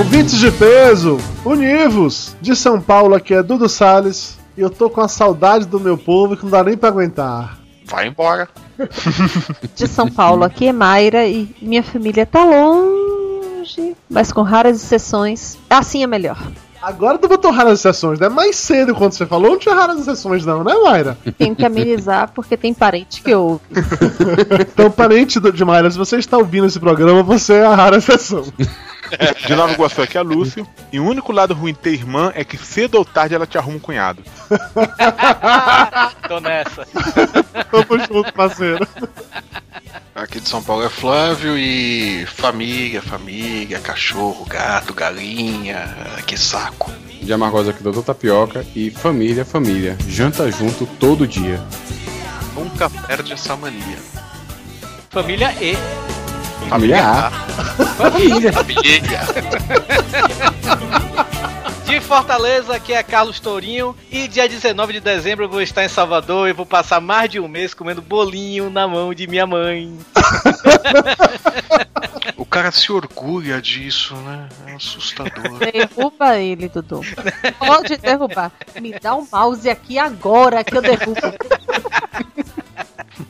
Ouvintes de peso, univos! De São Paulo aqui é Dudu Salles e eu tô com a saudade do meu povo que não dá nem pra aguentar. Vai embora. De São Paulo aqui é Mayra e minha família tá longe, mas com raras exceções, assim é melhor. Agora tu botou raras exceções, né? Mais cedo quando você falou, não tinha raras exceções não, né, Mayra? Tenho que amenizar porque tem parente que ouve. Então, parente de Mayra, se você está ouvindo esse programa, você é a rara exceção. De Nova Iguaçu aqui é Lúcio. E o único lado ruim de ter irmã é que cedo ou tarde ela te arruma um cunhado. Tô nessa. Tamo junto, parceiro. Aqui de São Paulo é Flávio e família, família, cachorro, gato, galinha, que saco. De Amargosa aqui, doutor Tapioca. E família, família. Janta junto todo dia. Nunca perde essa mania. Família E. Família A. Família. Família. De Fortaleza, aqui é Carlos Tourinho. E dia 19 de dezembro eu vou estar em Salvador e vou passar mais de um mês comendo bolinho na mão de minha mãe. O cara se orgulha disso, né? É assustador. Derruba ele, Dudu. Pode derrubar. Me dá um mouse aqui agora que eu derrubo.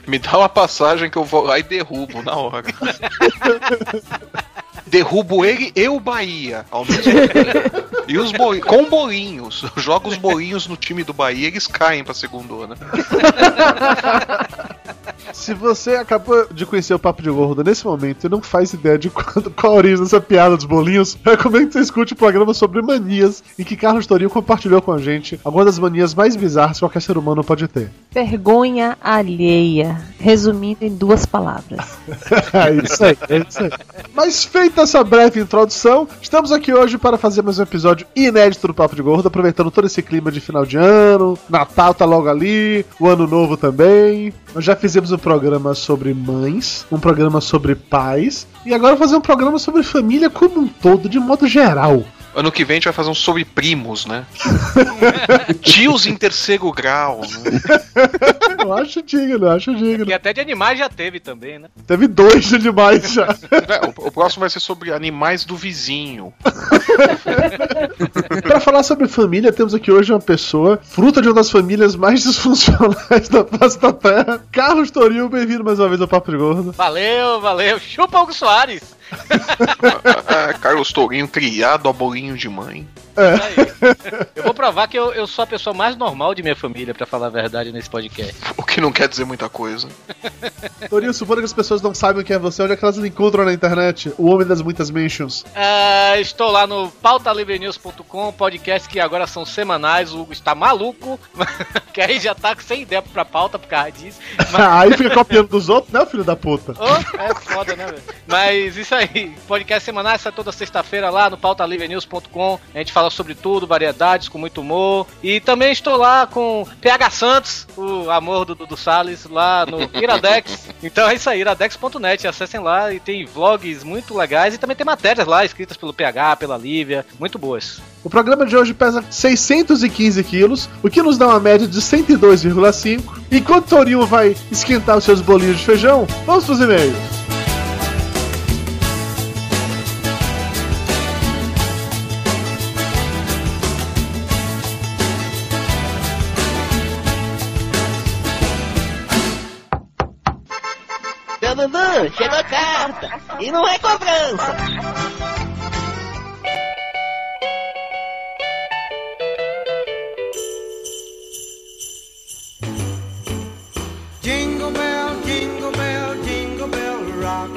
Me dá uma passagem que eu vou lá e derrubo na hora. Derrubo ele e o Bahia ao mesmo tempo. E os com bolinhos. Joga os bolinhos no time do Bahia eles caem pra segundona. Se você acabou de conhecer o Papo de Gordo nesse momento e não faz ideia de quando, qual a origem dessa piada dos bolinhos, recomendo que você escute o programa sobre manias em que Carlos Torinho compartilhou com a gente algumas das manias mais bizarras que qualquer ser humano pode ter. Vergonha alheia. Resumindo em duas palavras. É isso aí, é isso aí. Mas feita essa breve introdução, estamos aqui hoje para fazer mais um episódio inédito do Papo de Gordo, aproveitando todo esse clima de final de ano, Natal tá logo ali, o Ano Novo também. Nós já fizemos um programa sobre mães, um programa sobre pais, e agora fazer um programa sobre família como um todo, de modo geral. Ano que vem a gente vai fazer um sobre primos, né? Tios em terceiro grau, né? Eu acho digno, eu acho digno. E até de animais já teve também, né? Teve dois de demais já. É, o, o próximo vai ser sobre animais do vizinho. Para falar sobre família, temos aqui hoje uma pessoa, fruta de uma das famílias mais disfuncionais da face da Terra. Carlos Toril, bem-vindo mais uma vez ao Papo de Gordo. Valeu, valeu. Chupa Hugo Soares. É, Carlos Tourinho criado a bolinho de mãe. Aí. Eu vou provar que eu, eu sou a pessoa mais normal de minha família, pra falar a verdade, nesse podcast. O que não quer dizer muita coisa. Toril, supondo que as pessoas não sabem quem é você, onde é que elas encontram na internet? O homem das muitas mentions. Ah, estou lá no pautalivrenews.com, podcast que agora são semanais. O Hugo está maluco, que aí já tá sem ideia pra pauta por causa disso. Mas, Aí fica copiando dos outros, né, filho da puta? Oh, é foda, né, velho? Mas isso aí, podcast semanais sai toda sexta-feira lá no pautalivrenews.com. A gente fala sobre tudo, variedades, com muito humor. E também estou lá com PH Santos, o amor do Dudu Salles, lá no Iradex. Então é isso aí, iradex.net. Acessem lá e tem vlogs muito legais e também tem matérias lá escritas pelo PH, pela Lívia, muito boas. O programa de hoje pesa 615 quilos, o que nos dá uma média de 102,5. Enquanto Torinho vai esquentar os seus bolinhos de feijão, vamos pros e-mails. Chegou a carta. E não é cobrança. Jingle bell, jingle bell, jingle bell rock.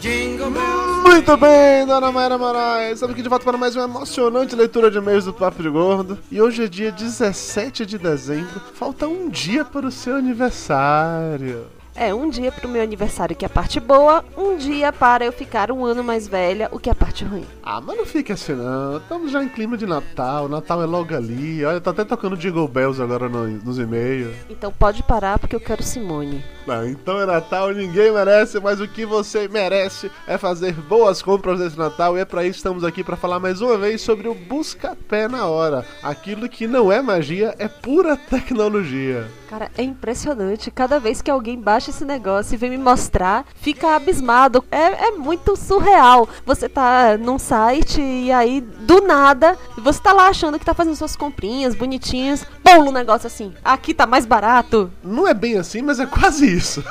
Jingle bell. Muito bem, dona Mayra Moraes. Estamos aqui de volta para mais uma emocionante leitura de e-mails do Papo de Gordo. E hoje é dia 17 de dezembro. Falta um dia para o seu aniversário. É um dia pro meu aniversário, que é a parte boa, um dia para eu ficar um ano mais velha, o que é a parte ruim. Ah, mas não fica assim não. Estamos já em clima de Natal. Natal é logo ali. Olha, tá até tocando Jingle Bells agora no- nos e-mails. Então pode parar porque eu quero Simone. Não, então é Natal, ninguém merece, mas o que você merece é fazer boas compras nesse Natal. E é pra isso que estamos aqui pra falar mais uma vez sobre o Busca-Pé na Hora. Aquilo que não é magia, é pura tecnologia. Cara, é impressionante. Cada vez que alguém baixa esse negócio e vem me mostrar, fica abismado. É, é muito surreal. Você tá num site e aí, do nada, você tá lá achando que tá fazendo suas comprinhas bonitinhas. Pula um negócio assim. Aqui tá mais barato. Não é bem assim, mas é quase isso.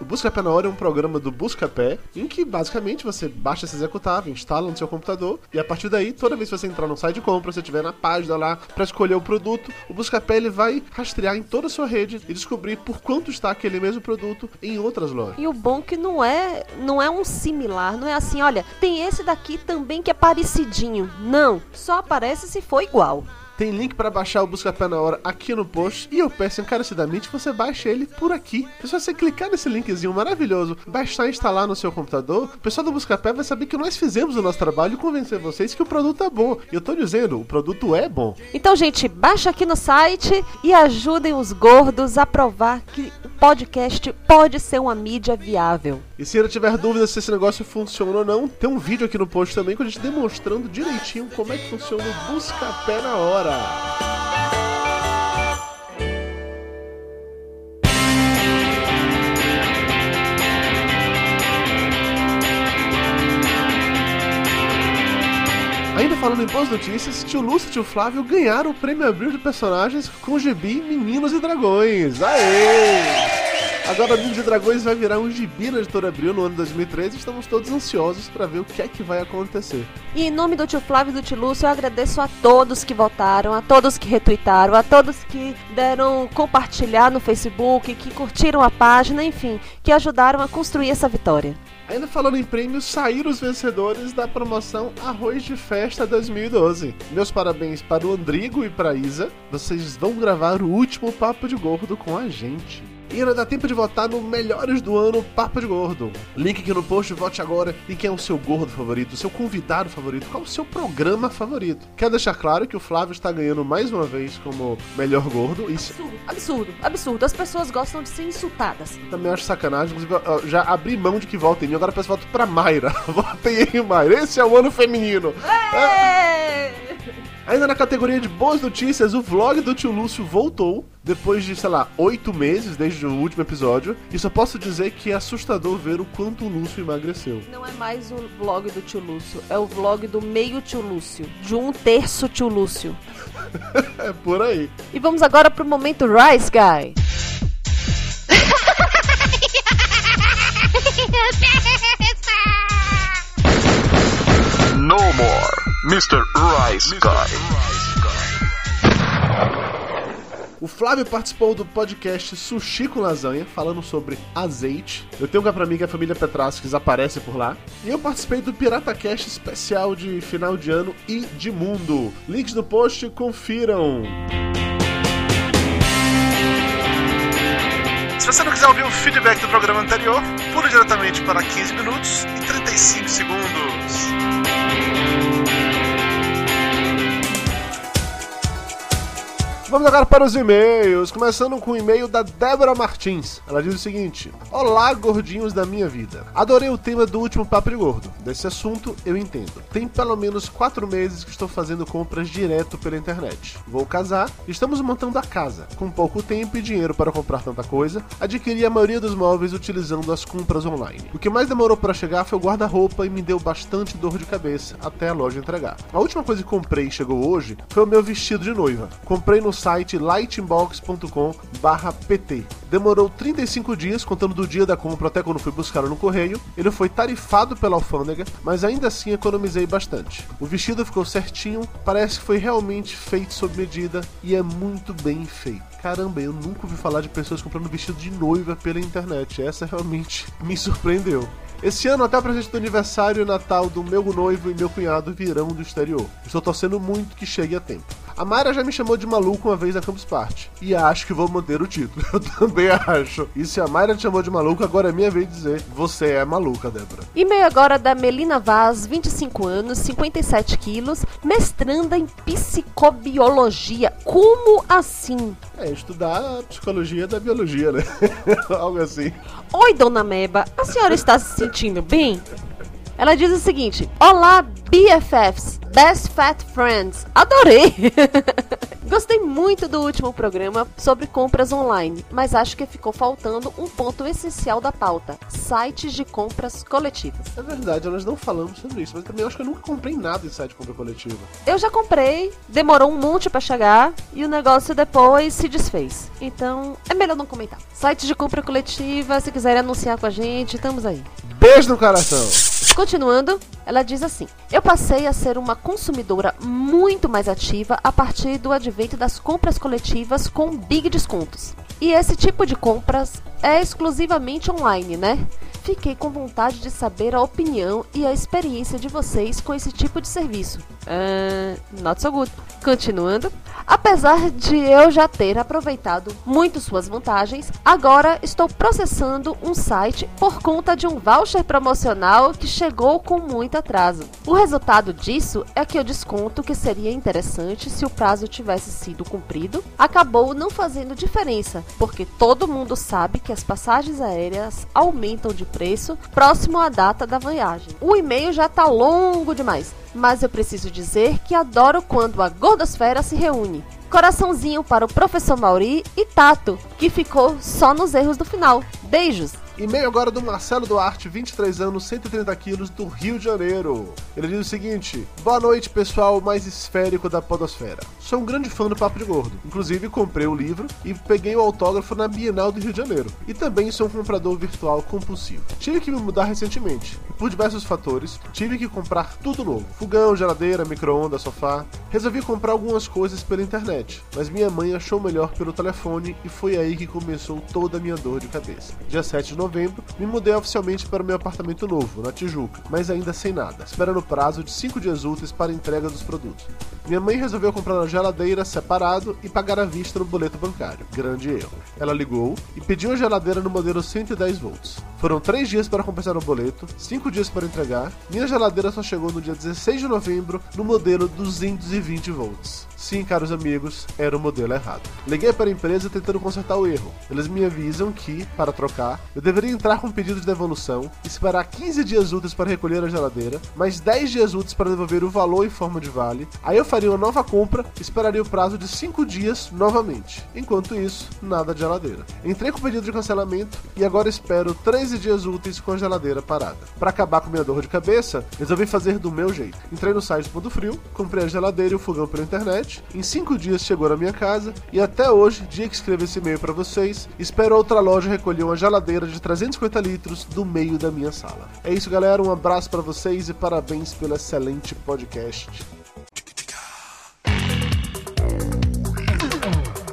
O Busca-Pé na Hora é um programa do Busca-Pé em que basicamente você baixa esse executável, instala no seu computador e a partir daí, toda vez que você entrar no site de compra, você estiver na página lá para escolher o produto, o Busca-Pé ele vai rastrear em toda a sua rede e descobrir por quanto está aquele mesmo produto em outras lojas. E o bom que não é, não é um similar, não é assim, olha, tem esse daqui também que é parecidinho. Não, só aparece se for igual. Tem link para baixar o Busca-Pé na hora aqui no post e eu peço encarecidamente que você baixe ele por aqui. Se você clicar nesse linkzinho maravilhoso, baixar e instalar no seu computador, o pessoal do Busca-Pé vai saber que nós fizemos o nosso trabalho e convencer vocês que o produto é bom. E eu tô dizendo, o produto é bom. Então, gente, baixa aqui no site e ajudem os gordos a provar que o podcast pode ser uma mídia viável. E se ainda tiver dúvida se esse negócio funciona ou não, tem um vídeo aqui no post também com a gente demonstrando direitinho como é que funciona o Busca-Pé na hora. Ainda falando em boas notícias, tio Lúcio e tio Flávio ganharam o prêmio Abril de Personagens com o gibi Meninos e Dragões. Aê! Agora Meninos e Dragões vai virar um gibi na editora Abril no ano 2013 e estamos todos ansiosos para ver o que é que vai acontecer. E em nome do tio Flávio e do tio Lúcio, eu agradeço a todos que votaram, a todos que retweetaram, a todos que deram compartilhar no Facebook, que curtiram a página, enfim, que ajudaram a construir essa vitória. Ainda falando em prêmios, saíram os vencedores da promoção Arroz de Festa 2012. Meus parabéns para o Andrigo e para a Isa. Vocês vão gravar o último Papo de Gordo com a gente. E ainda dá tempo de votar no Melhores do Ano Papo de Gordo. Link aqui no post, vote agora em quem é o seu gordo favorito, o seu convidado favorito, qual o seu programa favorito. Quero deixar claro que o Flávio está ganhando mais uma vez como melhor gordo. Isso Absurdo, absurdo, absurdo. As pessoas gostam de ser insultadas. também acho sacanagem. Inclusive, eu já abri mão de que votem em mim. Agora peço voto pra Mayra. Votem em Mayra. Esse é o ano feminino. É. Ainda na categoria de boas notícias, o vlog do tio Lúcio voltou. Depois de, sei lá, oito meses desde o último episódio. E só posso dizer que é assustador ver o quanto o Lúcio emagreceu. Não é mais o vlog do tio Lúcio, é o vlog do meio tio Lúcio, de um terço tio Lúcio. É por aí. E vamos agora pro momento Rice Guy. No more, Mr. Rice Guy. O Flávio participou do podcast Sushi com Lasanha, falando sobre azeite. Eu tenho um cá pra mim que a família Petrasques aparece por lá. E eu participei do Pirata Cast especial de final de ano e de mundo. Links no post, confiram. Se você não quiser ouvir o feedback do programa anterior, pule diretamente para 15 minutos e 35 segundos. Vamos agora para os e-mails, começando com o e-mail da Débora Martins. Ela diz o seguinte: Olá, gordinhos da minha vida. Adorei o tema do último Papo de Gordo. Desse assunto eu entendo. Tem pelo menos quatro meses que estou fazendo compras direto pela internet. Vou casar, estamos montando a casa. Com pouco tempo e dinheiro para comprar tanta coisa, adquiri a maioria dos móveis utilizando as compras online. O que mais demorou para chegar foi o guarda-roupa e me deu bastante dor de cabeça até a loja entregar. A última coisa que comprei e chegou hoje foi o meu vestido de noiva. Comprei no site lightinbox.com/pt. Demorou 35 dias, contando do dia da compra até quando fui buscar no correio. Ele foi tarifado pela alfândega, mas ainda assim economizei bastante. O vestido ficou certinho, parece que foi realmente feito sob medida e é muito bem feito. Caramba, eu nunca ouvi falar de pessoas comprando vestido de noiva pela internet. Essa realmente me surpreendeu. Esse ano, até o presente do aniversário e Natal do meu noivo e meu cunhado virão do exterior. Estou torcendo muito que chegue a tempo. A Mayra já me chamou de maluco uma vez na Campus Party. E acho que vou manter o título. Eu também acho. E se a Mayra te chamou de maluco, agora é minha vez de dizer: você é maluca, Débora. E-mail agora da Melina Vaz, 25 anos, 57 quilos, mestranda em psicobiologia. Como assim? É, estudar a psicologia da biologia, né? Algo assim. Oi, dona Meba, a senhora está se sentindo bem? Ela diz o seguinte: Olá, BFFs, Best Fat Friends. Adorei! Gostei muito do último programa sobre compras online, mas acho que ficou faltando um ponto essencial da pauta: sites de compras coletivas. É verdade, nós não falamos sobre isso, mas também acho que eu nunca comprei nada em site de compra coletiva. Eu já comprei, demorou um monte pra chegar e o negócio depois se desfez. Então, é melhor não comentar. Sites de compra coletiva, se quiserem anunciar com a gente, estamos aí. Beijo no coração! Continuando, ela diz assim: Eu passei a ser uma consumidora muito mais ativa a partir do advento das compras coletivas com big descontos. E esse tipo de compras é exclusivamente online, né? Fiquei com vontade de saber a opinião e a experiência de vocês com esse tipo de serviço. Ah, not so good. Continuando. Apesar de eu já ter aproveitado muito suas vantagens, agora estou processando um site por conta de um voucher promocional que chegou com muito atraso. O resultado disso é que o desconto que seria interessante se o prazo tivesse sido cumprido acabou não fazendo diferença, porque todo mundo sabe que as passagens aéreas aumentam de preço próximo à data da viagem. O e-mail já está longo demais, mas eu preciso dizer que adoro quando a Gordosfera se reúne. Coraçãozinho para o professor Mauri e Tato, que ficou só nos erros do final. Beijos! E-mail agora do Marcelo Duarte, 23 anos, 130 quilos, do Rio de Janeiro. Ele diz o seguinte: Boa noite, pessoal mais esférico da Podosfera. Sou um grande fã do Papo de Gordo. Inclusive, comprei o livro e peguei o autógrafo na Bienal do Rio de Janeiro. E também sou um comprador virtual compulsivo. Tive que me mudar recentemente. E por diversos fatores, tive que comprar tudo novo: fogão, geladeira, micro-ondas, sofá. Resolvi comprar algumas coisas pela internet, mas minha mãe achou melhor pelo telefone e foi aí que começou toda a minha dor de cabeça. Dia 7 de novembro, me mudei oficialmente para o meu apartamento novo, na Tijuca, mas ainda sem nada, esperando o prazo de 5 dias úteis para entrega dos produtos. Minha mãe resolveu comprar a geladeira separado e pagar à vista no boleto bancário. Grande erro. Ela ligou e pediu a geladeira no modelo 110 volts. Foram 3 dias para compensar o boleto, 5 dias para entregar. Minha geladeira só chegou no dia 16 de novembro no modelo 220 volts. Sim, caros amigos, era o modelo errado. Liguei para a empresa tentando consertar o erro. Eles me avisam que, para trocar, eu deveria entrar com um pedido de devolução, esperar 15 dias úteis para recolher a geladeira, mais 10 dias úteis para devolver o valor em forma de vale. Aí eu faria uma nova compra e esperaria o prazo de 5 dias novamente. Enquanto isso, nada de geladeira. Entrei com o pedido de cancelamento e agora espero 13 dias úteis com a geladeira parada. Para acabar com minha dor de cabeça, resolvi fazer do meu jeito. Entrei no site Ponto Frio, comprei a geladeira e o fogão pela internet. Em 5 dias chegou na minha casa e até hoje, dia que escrevo esse e-mail para vocês, espero outra loja recolher uma geladeira de 350 litros do meio da minha sala. É isso, galera. Um abraço para vocês e parabéns pelo excelente podcast.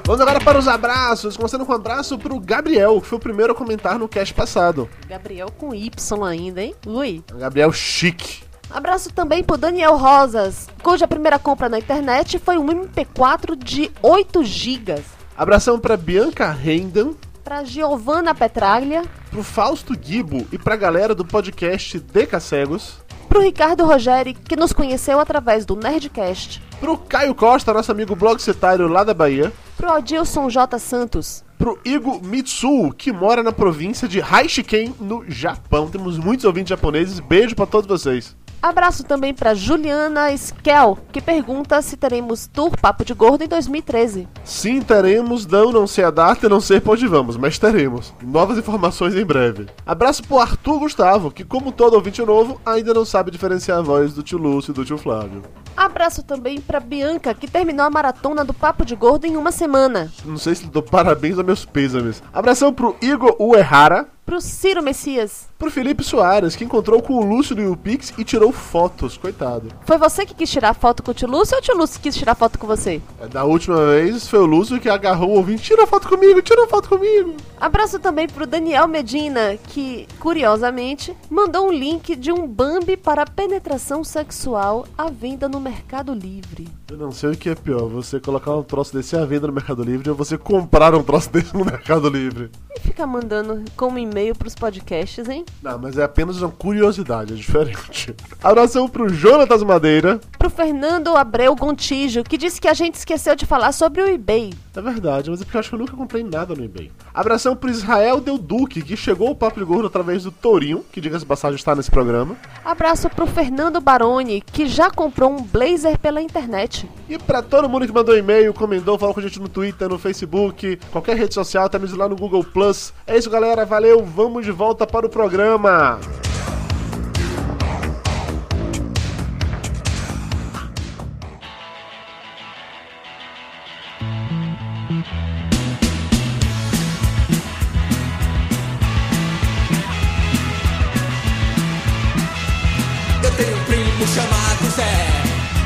Vamos agora para os abraços, começando com um abraço pro Gabriel, que foi o primeiro a comentar no cast passado. Gabriel com Y ainda, hein? Ui. Gabriel chique. Abraço também pro Daniel Rosas, cuja primeira compra na internet foi um MP4 de 8 GB. Abração para Bianca Rendon, Pra Giovanna Petraglia, pro Fausto Gibo e pra galera do podcast Deca Cegos, pro Ricardo Rogeri, que nos conheceu através do Nerdcast, pro Caio Costa, nosso amigo blogcetário lá da Bahia, pro Adilson J. Santos, pro Igo Mitsuo, que mora na província de Haishiken, no Japão. Temos muitos ouvintes japoneses. Beijo pra todos vocês. Abraço também para Juliana Skel, que pergunta se teremos tour Papo de Gordo em 2013. Sim, teremos, não, não sei a data e não sei pra onde vamos, mas teremos. Novas informações em breve. Abraço pro Arthur Gustavo, que como todo ouvinte novo, ainda não sabe diferenciar a voz do tio Lúcio e do tio Flávio. Abraço também para Bianca, que terminou a maratona do Papo de Gordo em uma semana. Não sei se dou parabéns ou meus pêsames. Abração pro Igor Uehara, Pro Ciro Messias. pro Felipe Soares, que encontrou com o Lúcio do YouPix e tirou fotos, coitado. Foi você que quis tirar foto com o tio Lúcio ou o tio Lúcio quis tirar foto com você? É, Da última vez foi o Lúcio que agarrou o ouvinte, tira foto comigo, tira foto comigo. Abraço também pro Daniel Medina, que, curiosamente, mandou um link de um Bambi para penetração sexual à venda no Mercado Livre. Eu não sei o que é pior, você colocar um troço desse à venda no Mercado Livre ou você comprar um troço desse no Mercado Livre. E fica mandando como e-mail pros podcasts, hein? Não, mas é apenas uma curiosidade, é diferente. Abração pro Jonatas Madeira. Pro Fernando Abreu Gontijo, que disse que a gente esqueceu de falar sobre o eBay. É verdade, mas é porque eu acho que eu nunca comprei nada no eBay. Abração pro Israel Del Duque, que chegou ao Papo de Gordo através do Tourinho, que diga-se de passagem está nesse programa. Abraço pro Fernando Baroni, que já comprou um blazer pela internet. E pra todo mundo que mandou e-mail, comentou, falou com a gente no Twitter, no Facebook, qualquer rede social, até mesmo lá no Google Plus. É isso, galera. Valeu. Vamos de volta para o programa.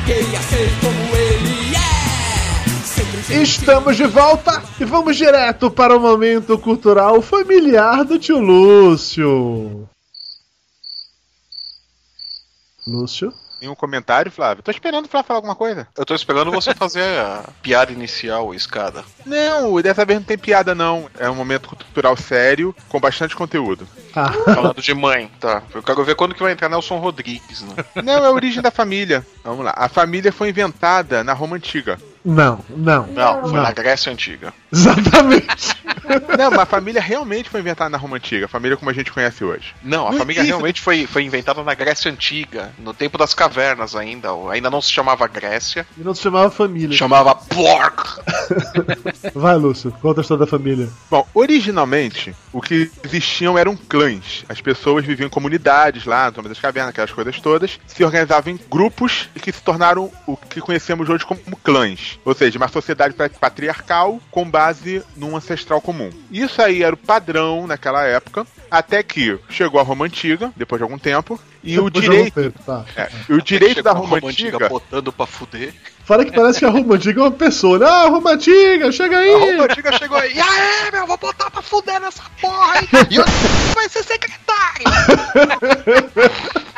Queria ser como ele é. Estamos de volta e vamos direto para o momento cultural familiar do tio Lúcio. Lúcio? Nenhum comentário, Flávio? Tô esperando o Flávio falar alguma coisa. Eu tô esperando você fazer a piada inicial, escada. Não, dessa vez não tem piada, não. É um momento cultural sério, com bastante conteúdo. Ah, Falando de mãe, tá. Eu quero ver quando que vai entrar Nelson Rodrigues, né? Não, é a origem da família. Vamos lá. A família foi inventada na Roma Antiga. não, não. Não, foi Não. na Grécia Antiga. Exatamente. Não, mas a família realmente foi inventada na Roma Antiga. A família como a gente conhece hoje. Não, a família realmente foi, foi inventada na Grécia Antiga, no tempo das cavernas ainda. Ainda não se chamava Grécia, E não se chamava família. chamava Pork. Vai, Lúcio, conta a história da família. Bom, originalmente, o que existiam eram clãs. As pessoas viviam em comunidades lá, no das cavernas, aquelas coisas todas, se organizavam em grupos e que se tornaram o que conhecemos hoje como clãs. Ou seja, uma sociedade pat- patriarcal com base num ancestral comum. Isso aí era o padrão naquela época, até que chegou a Roma Antiga, depois de algum tempo, e o Depois direito, eu vou ter, tá. é, o direito da Chegou a Roma Antiga botando pra fuder. Fala que parece que a Roma Antiga é uma pessoa, né? Ah, Roma Antiga, chega aí! A Roma Antiga chegou aí. E aí, meu, vou botar pra fuder nessa porra aí. E eu vai ser secretário.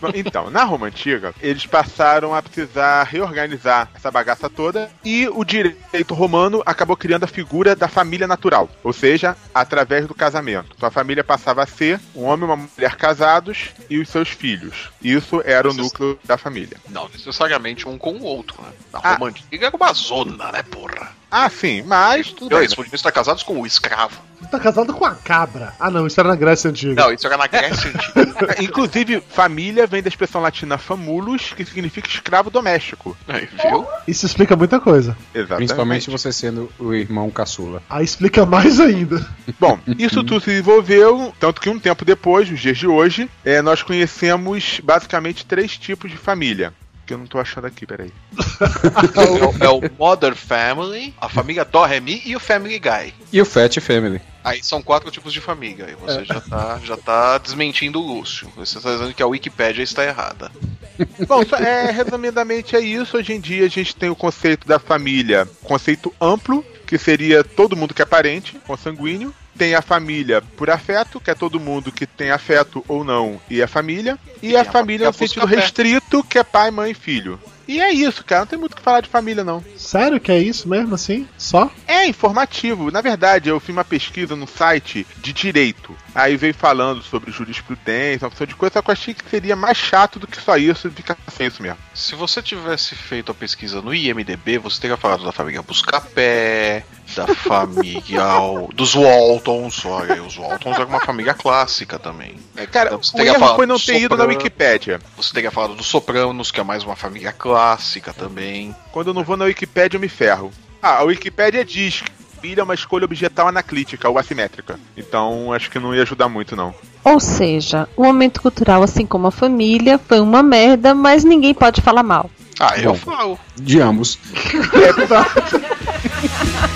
Bom, Então, na Roma Antiga, eles passaram a precisar reorganizar essa bagaça toda e o direito romano acabou criando a figura da família natural, ou seja, através do casamento. Então a família passava a ser um homem e uma mulher casados e os seus filhos. Isso era o núcleo da família. Não necessariamente um com o outro, né? Na Ah. Roma Antiga era uma zona, né, porra? Ah, sim, mas tudo bem. Eles podiam estar casados com o escravo. Tá casado com a cabra. Ah, não, isso era na Grécia Antiga. Não, isso era na Grécia Antiga. Inclusive, família vem da expressão latina famulus, que significa escravo doméstico. Aí, viu? Isso explica muita coisa. Exatamente. Principalmente você sendo o irmão caçula. Aí explica mais ainda. Bom, isso tudo se desenvolveu, tanto que um tempo depois, nos dias de hoje, é, nós conhecemos basicamente três tipos de família. Que eu não tô achando aqui, peraí. É o, é o Mother Family, a família Doremi e o Family Guy. E o Fat Family. Aí são quatro tipos de família. E você já, tá, já tá desmentindo o Lúcio. Você está dizendo que a Wikipédia está errada. Bom, é, resumidamente é isso. Hoje em dia a gente tem o conceito da família, conceito amplo, que seria todo mundo que é parente, consanguíneo. Tem a família por afeto, que é todo mundo que tem afeto ou não, e é família. E, E a família no sentido restrito, que é pai, mãe e filho. E é isso, cara. Não tem muito o que falar de família, não. Sério que é isso mesmo, assim? Só? É informativo. Na verdade, eu fiz uma pesquisa no site de direito. Aí veio falando sobre jurisprudência, uma opção de coisa, só que eu achei que seria mais chato do que só isso e ficar sem isso mesmo. Se você tivesse feito a pesquisa no IMDB, você teria falado da família Buscapé, da família. dos Waltons. Olha, os Waltons era uma família clássica também. É, cara, Então, você o teria erro falado foi não do ter ido na Soprano. Wikipédia. Você teria falado dos Sopranos, que é mais uma família clássica também. Quando eu não vou na Wikipédia, eu me ferro. Ah, a Wikipédia diz que filho é uma escolha objetal analítica ou assimétrica. Então, acho que não ia ajudar muito, não. Ou seja, o momento cultural, assim como a família, foi uma merda, mas ninguém pode falar mal. Ah, eu Bom. falo. De ambos. O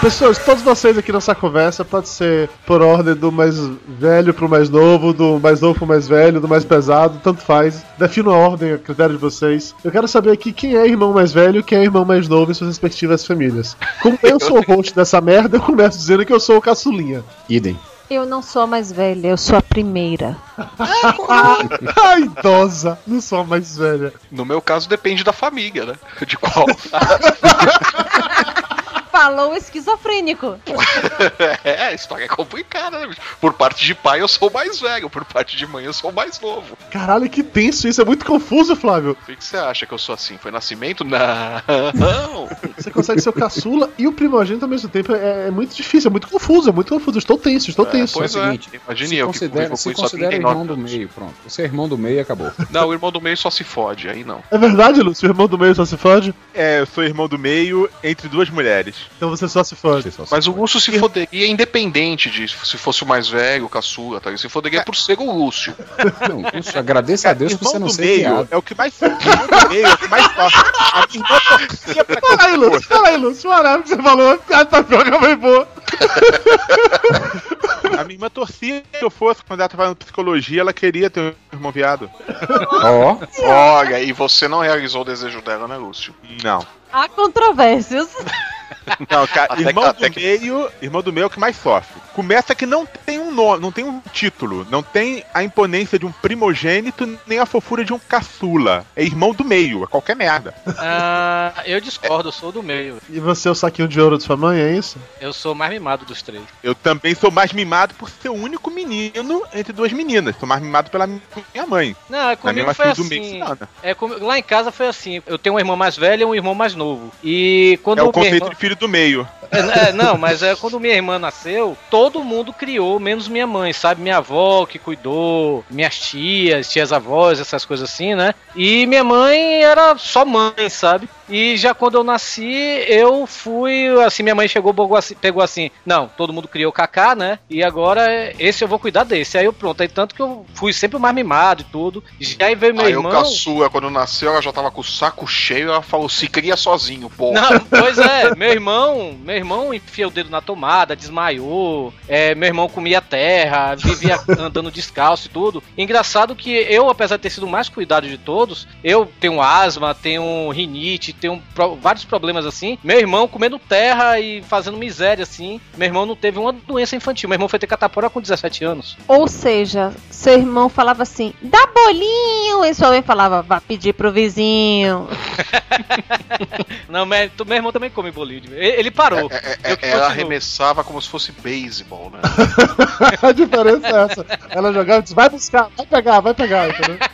Pessoas, todos vocês aqui nessa conversa, pode ser por ordem do mais velho pro mais novo, do mais novo pro mais velho, do mais pesado, tanto faz. Defino a ordem, a critério de vocês. Eu quero saber aqui quem é irmão mais velho e quem é irmão mais novo em suas respectivas famílias. Como eu sou o host dessa merda, eu começo dizendo que eu sou o caçulinha. Idem. Eu não sou a mais velha, eu sou a primeira. a idosa, não sou a mais velha. No meu caso, depende da família, né? De qual. Falou o esquizofrênico. é, a história é complicada, né? bicho? Por parte de pai, eu sou o mais velho. Por parte de mãe, eu sou o mais novo. Caralho, que tenso isso, é muito confuso, Flávio. Por que você acha que eu sou assim? Foi nascimento? Não. Você consegue ser o caçula e o primogênito ao mesmo tempo. É, é muito difícil, é muito confuso, é muito confuso. Estou tenso, estou tenso. pois É o é. seguinte, Imagine se eu que considera, convivo se com isso há considera 39 irmão do meio, pronto. Você é irmão do meio e acabou. Não, o irmão do meio só se fode, aí não. É verdade, Lúcio? O irmão do meio só se fode? É, eu sou irmão do meio entre duas mulheres. Então você só se fode. Só se Mas o fode. Lúcio se foderia independente de se fosse o mais velho, o caçula, tá? Ele se foderia por ser o Lúcio. Não, Lúcio, agradeça a Deus por você não do ser meio criado. é o que mais irmão do meio é o que mais sofre. A minha irmã torcia pra que Fala aí, Lúcio, fala aí, Lúcio. Fala o que você falou. A tá pior foi boa. A minha irmã torcia que eu fosse, quando ela tava fazendo psicologia, ela queria ter um irmão viado. Ó, Olha, e você não realizou o desejo dela, né, Lúcio? Não. Há controvérsias. Não, cara, Até irmão que- do que- meio, irmão do meio é o que mais sofre. Começa que não tem um nome, não tem um título, não tem a imponência de um primogênito, nem a fofura de um caçula. É irmão do meio, é qualquer merda. Ah, eu discordo, eu sou do meio. E você é o saquinho de ouro de sua mãe, é isso? Eu sou o mais mimado dos três. Eu também sou mais mimado por ser o único menino entre duas meninas. Sou mais mimado pela minha mãe. Não, é comigo foi mais do meio assim. É, com- lá em casa foi assim. Eu tenho uma irmã mais velha e um irmão mais novo. E quando É o conceito irmã... de filho do meio. É, é, não, mas é quando minha irmã nasceu, todo mundo criou, menos minha mãe, sabe? Minha avó que cuidou, minhas tias, tias avós, essas coisas assim, né? E minha mãe era só mãe, sabe? E já quando eu nasci, eu fui, assim, minha mãe chegou, pegou assim, pegou assim, não, todo mundo criou o Kaká, né? E agora esse eu vou cuidar desse. Aí eu pronto, aí tanto que eu fui sempre o mais mimado e tudo. Já aí veio meu Aí irmão. o caçula, quando nasceu, ela já tava com o saco cheio, ela falou, se cria sozinho, pô. Não, pois é, meu irmão, meu irmão enfia o dedo na tomada, desmaiou, é, meu irmão comia terra, vivia andando descalço e tudo. Engraçado que eu, apesar de ter sido o mais cuidado de todos, eu tenho asma, tenho rinite, tenho pro- vários problemas assim. Meu irmão comendo terra e fazendo miséria assim. Meu irmão não teve uma doença infantil. Meu irmão foi ter catapora com 17 anos. Ou seja, seu irmão falava assim, dá bolinho, e sua mãe falava, vá pedir pro vizinho. Não, meu, meu irmão também come bolinho. Ele ele parou. É, Eu que ela continuo. arremessava como se fosse beisebol, né? a diferença é essa. Ela jogava e disse, vai buscar, vai pegar, vai pegar, entendeu?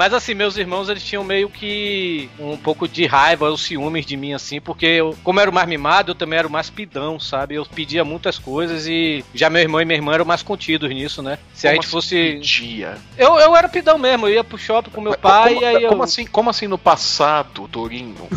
Mas assim, meus irmãos, eles tinham meio que um pouco de raiva, os ciúmes de mim, assim, porque eu, como eu era o mais mimado, eu também era o mais pidão, sabe? Eu pedia muitas coisas e já meu irmão e minha irmã eram mais contidos nisso, né? Se a Como gente assim, fosse. Dia. Eu, eu era pidão mesmo, eu ia pro shopping com meu pai como, e aí eu. como assim, como assim no passado, Torinho?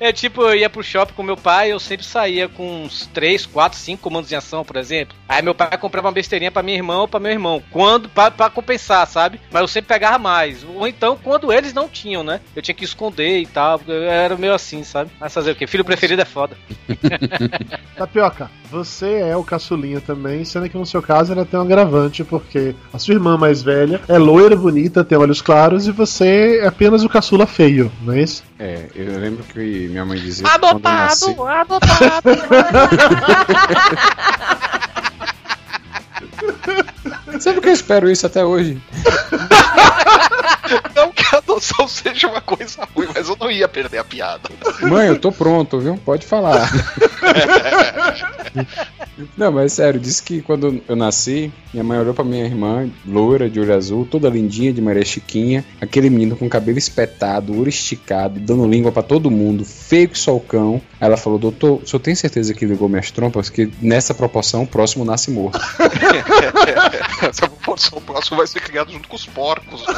É tipo, eu ia pro shopping com meu pai eu sempre saía com uns 3, 4, 5 comandos em ação, por exemplo. Aí meu pai comprava uma besteirinha pra minha irmã ou pra meu irmão. Quando, pra, pra compensar, sabe? Mas eu sempre pegava mais. Ou então, quando eles não tinham, né? Eu tinha que esconder e tal. porque Eu era meio assim, sabe? Mas fazer o quê? Filho preferido é foda. Tapioca, você é o caçulinha também, sendo que no seu caso ela tem um agravante, porque a sua irmã mais velha é loira, bonita, tem olhos claros, e você é apenas o caçula feio, não é isso? é, eu lembro que minha mãe dizia nasci, adotado. Sabe que eu espero isso até hoje? Não que a adoção seja uma coisa ruim, mas eu não ia perder a piada. Mãe, eu tô pronto, viu? Pode falar. Não, mas sério, disse que quando eu nasci, minha mãe olhou pra minha irmã, loira, de olho azul, toda lindinha, de Maria Chiquinha, aquele menino com cabelo espetado, olho esticado, dando língua pra todo mundo, feio que só o cão. Aí ela falou, doutor, o senhor tem certeza que ligou minhas trompas? Que nessa proporção o próximo nasce morto. Essa proporção próxima vai ser criada junto com os porcos. Né?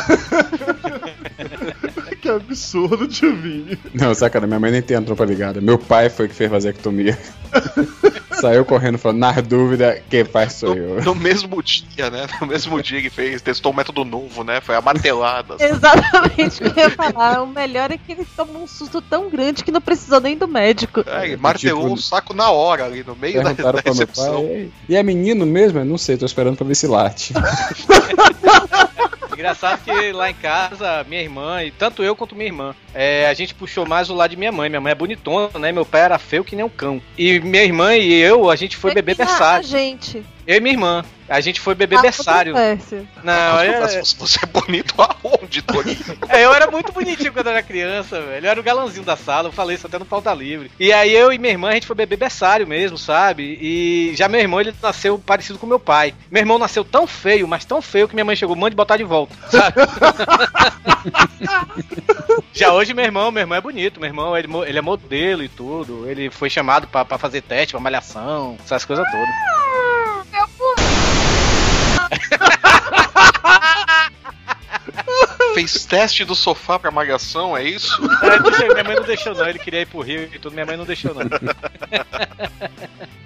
que absurdo, tio Vini. Não, sacanagem, minha mãe nem tem a trompa ligada. Meu pai foi que fez vasectomia. Saiu correndo falando, na dúvida, quem faz sou eu. No mesmo dia, né? No mesmo dia que fez, testou um método novo, né? Foi a martelada. Exatamente o que eu ia falar. O melhor é que ele tomou um susto tão grande que não precisou nem do médico. É, ele martelou Tipo, o saco na hora ali, no meio da, da recepção. pai. "Ei, E é menino mesmo? Eu não sei, tô esperando pra ver se late. Engraçado que lá em casa, minha irmã, e tanto eu quanto minha irmã, é, a gente puxou mais o lado de minha mãe. Minha mãe é bonitona, né? Meu pai era feio que nem um cão. E minha irmã e eu, a gente foi beber Ah, berçário. gente. Eu e minha irmã. A gente foi beber Ah, berçário. Não, é, Você, você é bonito aonde, Torinho? é, eu era muito bonitinho quando eu era criança, velho. Eu era o galãozinho da sala, eu falei isso até no pauta livre. E aí eu e minha irmã, a gente foi beber berçário mesmo, sabe? E já meu irmão, ele nasceu parecido com meu pai. Meu irmão nasceu tão feio, mas tão feio que minha mãe chegou, mande botar de volta, sabe? já hoje meu irmão, meu irmão é bonito, meu irmão, ele, ele é modelo e tudo. Ele foi chamado pra, pra fazer teste, pra malhação, essas coisas todas. Fez teste do sofá pra malhação, é isso? É, deixa- minha mãe não deixou não, ele queria ir pro Rio e tudo, minha mãe não deixou não.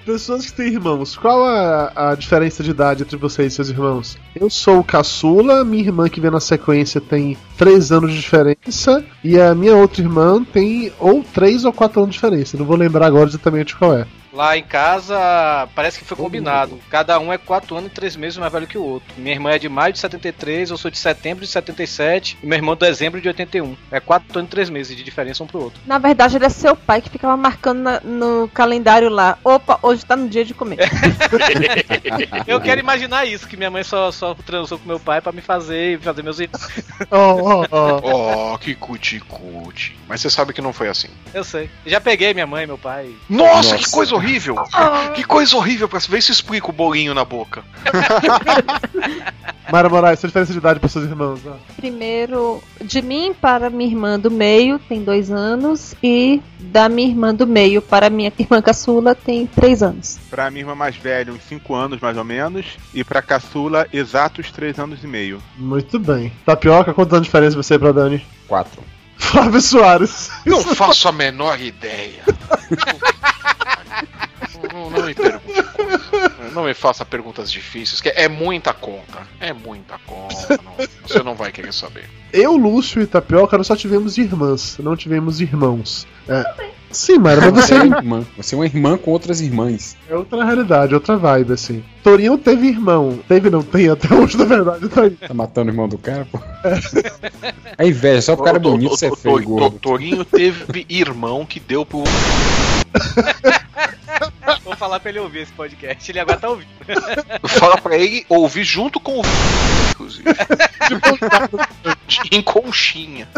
Pessoas que têm irmãos, qual a, a diferença de idade entre vocês e seus irmãos? Eu sou o caçula, minha irmã que vem na sequência tem 3 anos de diferença, e a minha outra irmã tem ou 3 ou 4 anos de diferença. Não vou lembrar agora exatamente qual é. Lá em casa, parece que foi combinado. Cada um é 4 anos e 3 meses mais velho que o outro. Minha irmã é de maio de 73, eu sou de setembro de 77 e meu irmão de dezembro de 81. É 4 anos e 3 meses de diferença um pro outro. Na verdade, ele é seu pai que ficava marcando na- no calendário lá. Opa, hoje tá no dia de comer. Eu quero imaginar isso, que minha mãe só, só transou com meu pai pra me fazer e fazer meus irmãos. Oh, oh, oh. Oh, que cuti-cuti. Mas você sabe que não foi assim. Eu sei. Já peguei minha mãe, meu pai. Nossa, Nossa. que coisa horrível! Que coisa horrível, pra ver se explica o bolinho na boca. Mara Moraes, sua diferença de idade para seus irmãos? ó. Primeiro, de mim para minha irmã do meio tem dois anos. E da minha irmã do meio para minha irmã caçula tem três anos. Pra minha irmã mais velha, uns 5 anos mais ou menos. E pra caçula, exatos 3 anos e meio. Muito bem. Tapioca, quantos anos de diferença você e pra Dani? Quatro. Flávio Soares. Não faço a menor ideia. Não, não me pergunte coisa. Não me faça perguntas difíceis, que é muita conta. É muita conta. não- você não vai querer saber. Eu, Lúcio e Tapioca nós só tivemos irmãs, não tivemos irmãos. É. Sim, Mara, mas Você você é uma irmã. Você é uma irmã com outras irmãs. é outra realidade, outra vibe, assim. Torinho teve irmão. Teve, não tem até hoje, na verdade, tá aí. Tá matando o irmão do cara, pô. É inveja, só o cara é bonito, você é feio, Torinho teve irmão que deu pro. Vou falar pra ele ouvir esse podcast. Ele agora tá ouvindo. Fala pra ele ouvir junto com o. Inclusive. em conchinha.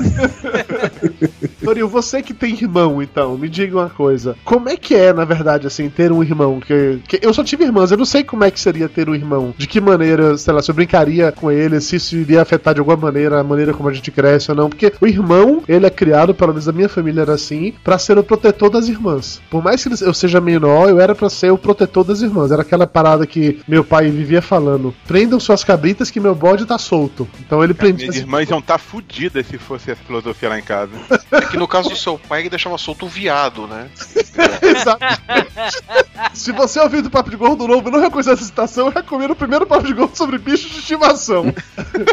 Torinho, você que tem irmão, então, me diga uma coisa. Como é que é, na verdade, assim, ter um irmão? Que, que eu só tive irmãs, eu não sei como é que seria ter um irmão. De que maneira, sei lá, se eu brincaria com ele, se isso iria afetar de alguma maneira a maneira como a gente cresce ou não. Porque o irmão, ele é criado, pelo menos a minha família era assim, pra ser o protetor das irmãs. Por mais que eu seja menor, eu era pra ser o protetor das irmãs. Era aquela parada que meu pai vivia falando: prendam suas cabritas que meu bode tá solto. Então ele prendia. Minhas irmãs iam estar fudidas se fosse essa filosofia lá em casa. É que no caso do seu pai, ele deixava solto o viado, né? Exato. Se você ouvir do Papo de Gordo novo e não reconhecer essa citação, eu recomendo o primeiro Papo de Gordo sobre bichos de estimação.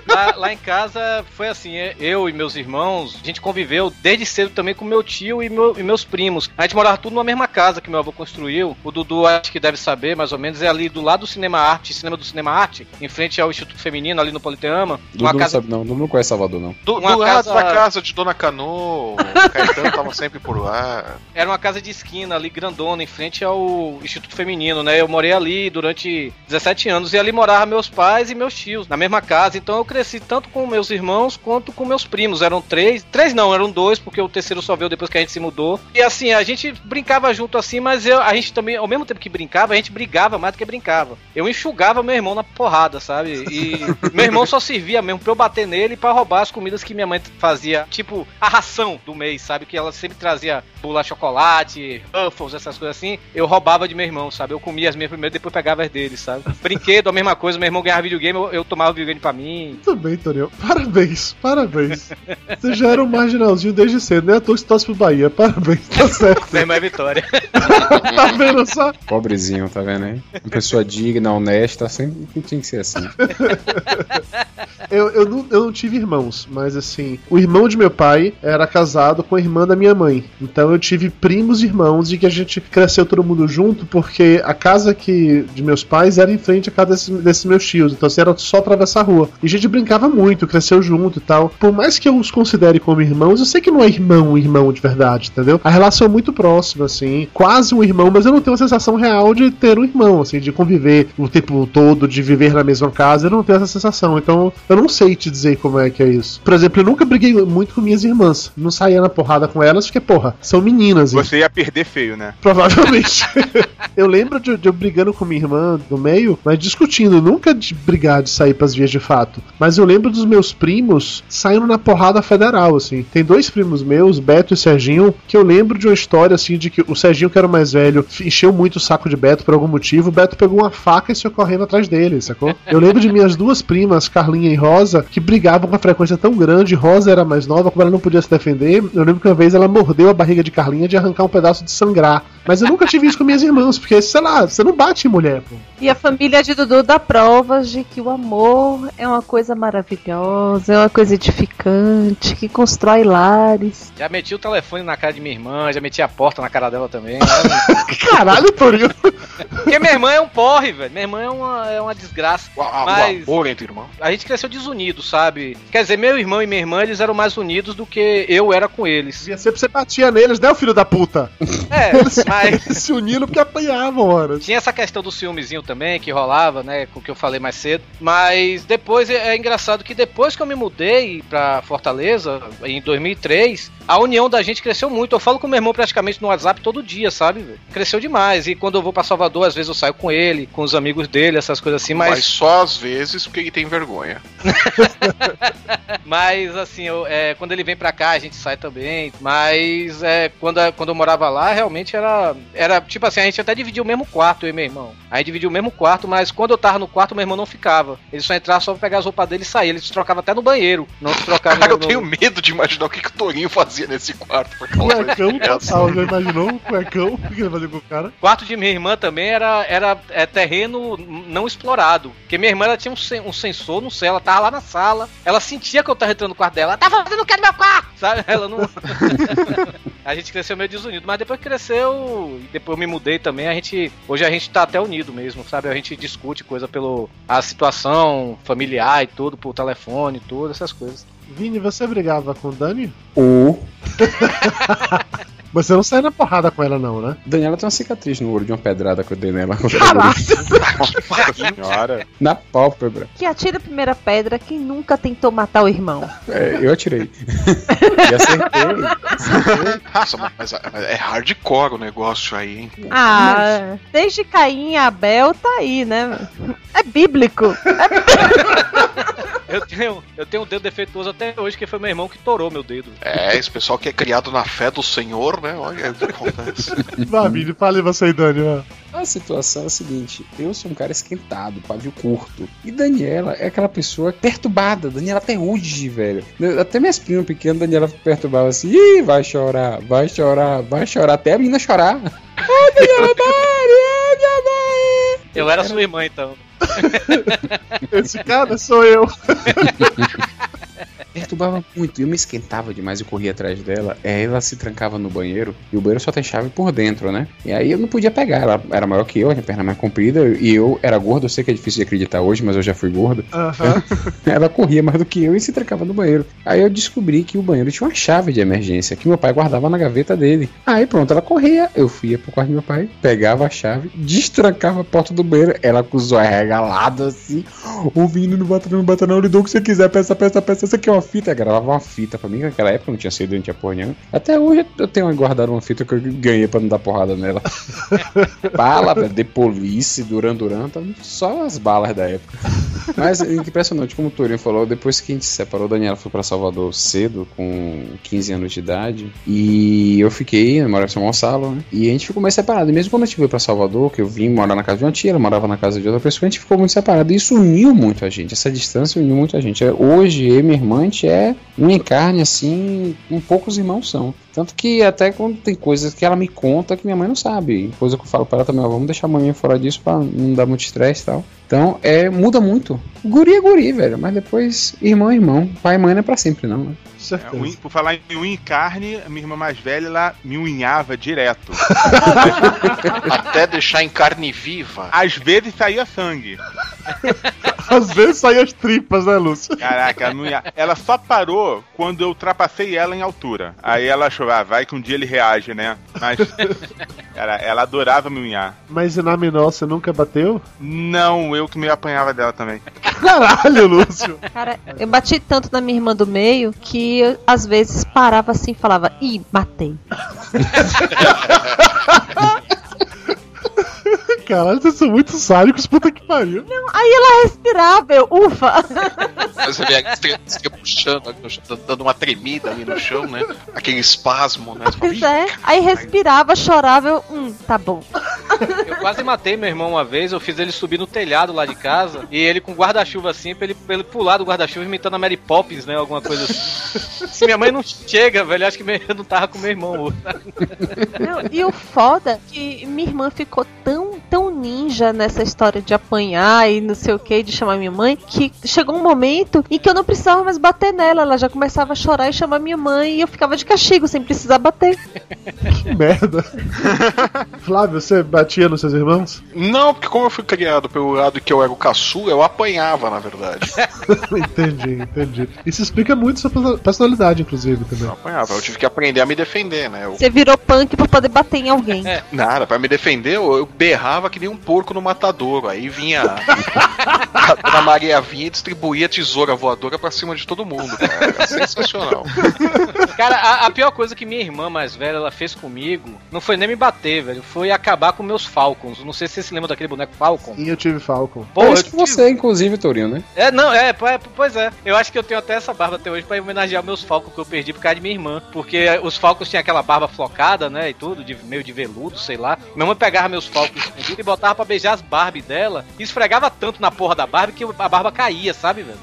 Lá, lá em casa foi assim, é, eu e meus irmãos, a gente conviveu desde cedo também com meu tio e, meu- e meus primos. A gente morava tudo numa mesma casa que meu avô construiu. O Dudu acho que deve saber, mais ou menos, é ali do lado do Cinema Arte, Cinema do Cinema Arte, em frente ao Instituto Feminino, ali no Politeama. Dudu Uma não casa sabe, não. Dudu não conhece Salvador, não. Do, Uma do lado casa- da casa de Dona Cano, o Caetano tava sempre por lá. Era uma casa de esquina ali, grandona, em frente ao Instituto Feminino, né? Eu morei ali durante 17 anos e ali moravam meus pais e meus tios, na mesma casa. Então eu cresci tanto com meus irmãos quanto com meus primos. Eram três, três não, eram dois, porque o terceiro só veio depois que a gente se mudou. E assim, a gente brincava junto assim, mas eu, a gente também, ao mesmo tempo que brincava, a gente brigava mais do que brincava. Eu enxugava meu irmão na porrada, sabe? E meu irmão só servia mesmo pra eu bater nele e pra roubar as comidas que minha mãe fazia, tipo a ração do mês, sabe? Que ela sempre trazia bula chocolate, Ruffles, essas coisas assim, eu roubava de meu irmão, sabe? Eu comia as minhas primeiro, depois pegava as dele, sabe? Brinquedo, a mesma coisa, meu irmão ganhava videogame, eu, eu tomava videogame pra mim. Muito bem, Tonio. Parabéns, parabéns. Você já era um marginalzinho desde cedo, nem a toa que você torce pro Bahia. Parabéns, tá certo. Meu irmão é vitória. tá vendo só? Pobrezinho, tá vendo aí? Uma pessoa digna, honesta, sempre tinha que ser assim. Eu, eu, não, eu não tive irmãos, mas assim, o irmão de meu pai era casado com a irmã da minha mãe. Então eu tive primos e irmãos e que a gente cresceu todo mundo junto, porque a casa que de meus pais era em frente à casa desses, desses meus tios. Então assim, era só atravessar a rua. E a gente brincava muito, cresceu junto e tal. Por mais que eu os considere como irmãos, eu sei que não é irmão, irmão de verdade, entendeu? A relação é muito próxima, assim, quase um irmão, mas eu não tenho uma sensação real de ter um irmão, assim, de conviver o tempo todo, de viver na mesma casa, eu não tenho essa sensação. Então, eu não sei te dizer como é que é isso. Por exemplo, eu nunca briguei muito com minhas irmãs. Não saía na porrada com elas, porque, porra, são meninas. Você ia perder feio, né? Provavelmente. eu lembro de, de eu brigando com minha irmã do meio, mas discutindo, nunca de brigar de sair pras vias de fato. Mas eu lembro dos meus primos saindo na porrada federal, assim. Tem dois primos meus, Beto e Serginho, que eu lembro de uma história assim de que o Serginho, que era o mais velho, encheu muito o saco de Beto por algum motivo. O Beto pegou uma faca e saiu correndo atrás dele, sacou? Eu lembro de minhas duas primas, Carlinha e Rosa, que brigavam com uma frequência tão grande. Rosa era mais nova, como ela não podia se defender. Eu lembro que uma vez ela mordeu a barriga de Carlinha de arrancar um pedaço de sangrar. Mas eu nunca tive isso com minhas irmãs, porque, sei lá, você não bate em mulher, pô. E a família de Dudu dá provas de que o amor é uma coisa maravilhosa, é uma coisa edificante, que constrói lares. Já meti o telefone na cara de minha irmã, já meti a porta na cara dela também. Caralho, Torinho. Porque minha irmã é um porre, velho. Minha irmã é uma, é uma desgraça. O, a- o Mas- amor entre irmãos. A gente cresceu desunido, sabe? Quer dizer, meu irmão e minha irmã, eles eram mais unidos do que eu era com eles. Devia ser você batia neles, né, o filho da puta? É, mas se unindo porque apanhavam, ora. Tinha essa questão do ciúmezinho também, que rolava, né? Com o que eu falei mais cedo. Mas depois é é engraçado que depois que eu me mudei pra Fortaleza, em 2003, a união da gente cresceu muito. Eu falo com meu irmão praticamente no WhatsApp todo dia, sabe? Cresceu demais. E quando eu vou pra Salvador, às vezes eu saio com ele, com os amigos dele, essas coisas assim. Mas... Mas, só às vezes porque ele tem vergonha. mas assim, eu, é, quando ele vem pra cá, a gente sai também. Mas é, quando, quando eu morava lá, realmente era, era tipo assim, a gente até dividia o mesmo quarto, eu e meu irmão. A gente dividia o mesmo quarto, mas quando eu tava no quarto, meu irmão não ficava. Ele só entrava só pra pegar as roupas dele e sair. Ele se trocava até no banheiro. Não se trocava Cara, no, eu tenho medo de imaginar o que, que o Torinho fazia nesse quarto. Pra causar Cuecão essa. total, já imaginou um cuecão? O que ele ia fazer com o cara? O quarto de minha irmã também era, era é, terreno não explorado. Porque minha irmã ela tinha um, sen- um sensor no céu, ela tava lá na sala. Ela sentia que eu tava entrando no quarto dela. Ela tá fazendo o que no meu quarto? Sabe? Ela não. a gente cresceu meio desunido. Mas depois que cresceu, e depois eu me mudei também, a gente. Hoje a gente tá até unido mesmo, sabe? A gente discute coisa pelo. a situação familiar e tudo, por telefone e tudo, essas coisas. Vini, você brigava com o Dani? O Mas você não sai na porrada com ela, não, né? Daniela tem uma cicatriz no olho de uma pedrada que eu dei nela. Senhora. Na pálpebra. Que atira a primeira pedra quem nunca tentou matar o irmão. É, eu atirei. e acertei. Nossa, mas, mas é hardcore o negócio aí, hein? Ah, desde Caim e Abel tá aí, né? É bíblico. Eu tenho, eu tenho um dedo defeituoso até hoje, que foi meu irmão que torou meu dedo. É, esse pessoal que é criado na fé do Senhor, né? Olha o que acontece. Vini, fale você aí, Dani. vai. A situação é a seguinte: eu sou um cara esquentado, pavio curto. E Daniela é aquela pessoa perturbada. Daniela até hoje, velho. Até minhas primas pequenas, Daniela perturbava assim: Ih, vai chorar, vai chorar, vai chorar. Até a menina chorar. Ai, Daniela, Mari, minha mãe. Eu era sua irmã, então. Esse cara sou eu. Perturbava muito. Eu me esquentava demais e corria atrás dela. Aí ela se trancava no banheiro e o banheiro só tem chave por dentro, né? E aí eu não podia pegar. Ela era maior que eu, tinha perna mais comprida e eu era gordo. Eu sei que é difícil de acreditar hoje, mas eu já fui gordo. Aham. Ela corria mais do que eu e se trancava no banheiro. Aí eu descobri que o banheiro tinha uma chave de emergência que meu pai guardava na gaveta dele. Aí pronto, ela corria. Eu fui pro quarto do meu pai, pegava a chave, destrancava a porta do banheiro. Ela com os olhos arregalados assim. O Vini não bata não, não bata não. Lhe dou o que você quiser. Peça, peça, peça. Essa aqui é uma fita, gravava uma fita pra mim, naquela época não tinha CD, não tinha porra nenhuma. Até hoje eu tenho guardado uma fita que eu ganhei pra não dar porrada nela. Bala, velho, The Police, Duran Duran, tá só as balas da época. Mas é impressionante, como o Torinho falou, depois que a gente se separou, Daniela foi pra Salvador cedo, com 15 anos de idade, e eu fiquei, eu morava em São Gonçalo, né? E a gente ficou mais separado. E mesmo quando a gente veio pra Salvador, que eu vim morar na casa de uma tia, ela morava na casa de outra pessoa, a gente ficou muito separado. E isso uniu muito a gente, essa distância uniu muito a gente. Hoje, eu e minha irmã, é um encarne assim, um poucos irmãos são. Tanto que até quando tem coisas que ela me conta que minha mãe não sabe. Coisa que eu falo pra ela também, ó, vamos deixar a mãe fora disso pra não dar muito estresse e tal. Então, é, muda muito. Guri é guri, velho. Mas depois, irmão é irmão. Pai e mãe não é pra sempre, não. Né? É, unha- por falar em unha e carne, a minha irmã mais velha, ela me unhava direto. Até deixar em carne viva. Às vezes saía sangue. Às vezes saem as tripas, né, Lúcio? Caraca, ela, não ia- ela só parou quando eu ultrapassei ela em altura. Aí ela achou, ah, vai que um dia ele reage, né? Mas, cara, ela adorava me unhar. Mas e na menor você nunca bateu? Não, eu que me apanhava dela também. Caralho, Lúcio. Cara, eu bati tanto na minha irmã do meio que eu, às vezes parava assim e falava, ih, matei. Caralho, vocês são muito sádicos, puta que pariu. Aí ela respirava, eu, ufa! Você vê a fica puxando, dando uma tremida ali no chão, né? Aquele espasmo, né? Pois "Ih, é. Aí respirava, chorava, eu, hum, tá bom. Eu quase matei meu irmão uma vez, eu fiz ele subir no telhado lá de casa, e ele com guarda-chuva assim, pra ele, pra ele pular do guarda-chuva imitando a Mary Poppins, né? Alguma coisa assim. Se minha mãe não chega, velho, acho que meu- eu não tava com meu irmão. Não, e o foda é que minha irmã ficou tão, tão ninja nessa história de apanhar e não sei o que, de chamar minha mãe, que chegou um momento em que eu não precisava mais bater nela. Ela já começava a chorar e chamar minha mãe e eu ficava de castigo sem precisar bater. Que merda. Flávio, você batia nos seus irmãos? Não, porque como eu fui criado pelo lado que eu era o caçula, eu apanhava, na verdade. entendi, entendi. Isso explica muito sua perso- personalidade, inclusive, também. Eu apanhava, eu tive que aprender a me defender, né? Eu, Você virou punk pra poder bater em alguém. nada, pra me defender, eu, eu berrava que nem um porco no matadouro. Aí vinha. A dona Maria vinha e distribuía tesoura voadora pra cima de todo mundo, cara. Era sensacional. Cara, a, a pior coisa que minha irmã mais velha ela fez comigo não foi nem me bater, velho, foi acabar com meus Falcons. Não sei se você se lembra daquele boneco Falcon. E eu tive Falcon. Pô, eu que você, inclusive, Torinho, né? É, não, é, é, pois é. Eu acho que eu tenho até essa barba até hoje pra homenagear meus falcons que eu perdi por causa de minha irmã. Porque os falcons tinham aquela barba flocada, né, e tudo, de, meio de veludo, sei lá. Minha mãe pegava meus falcons e botava pra beijar as Barbie dela e esfregava tanto na porra da Barbie que a barba caía, sabe, velho?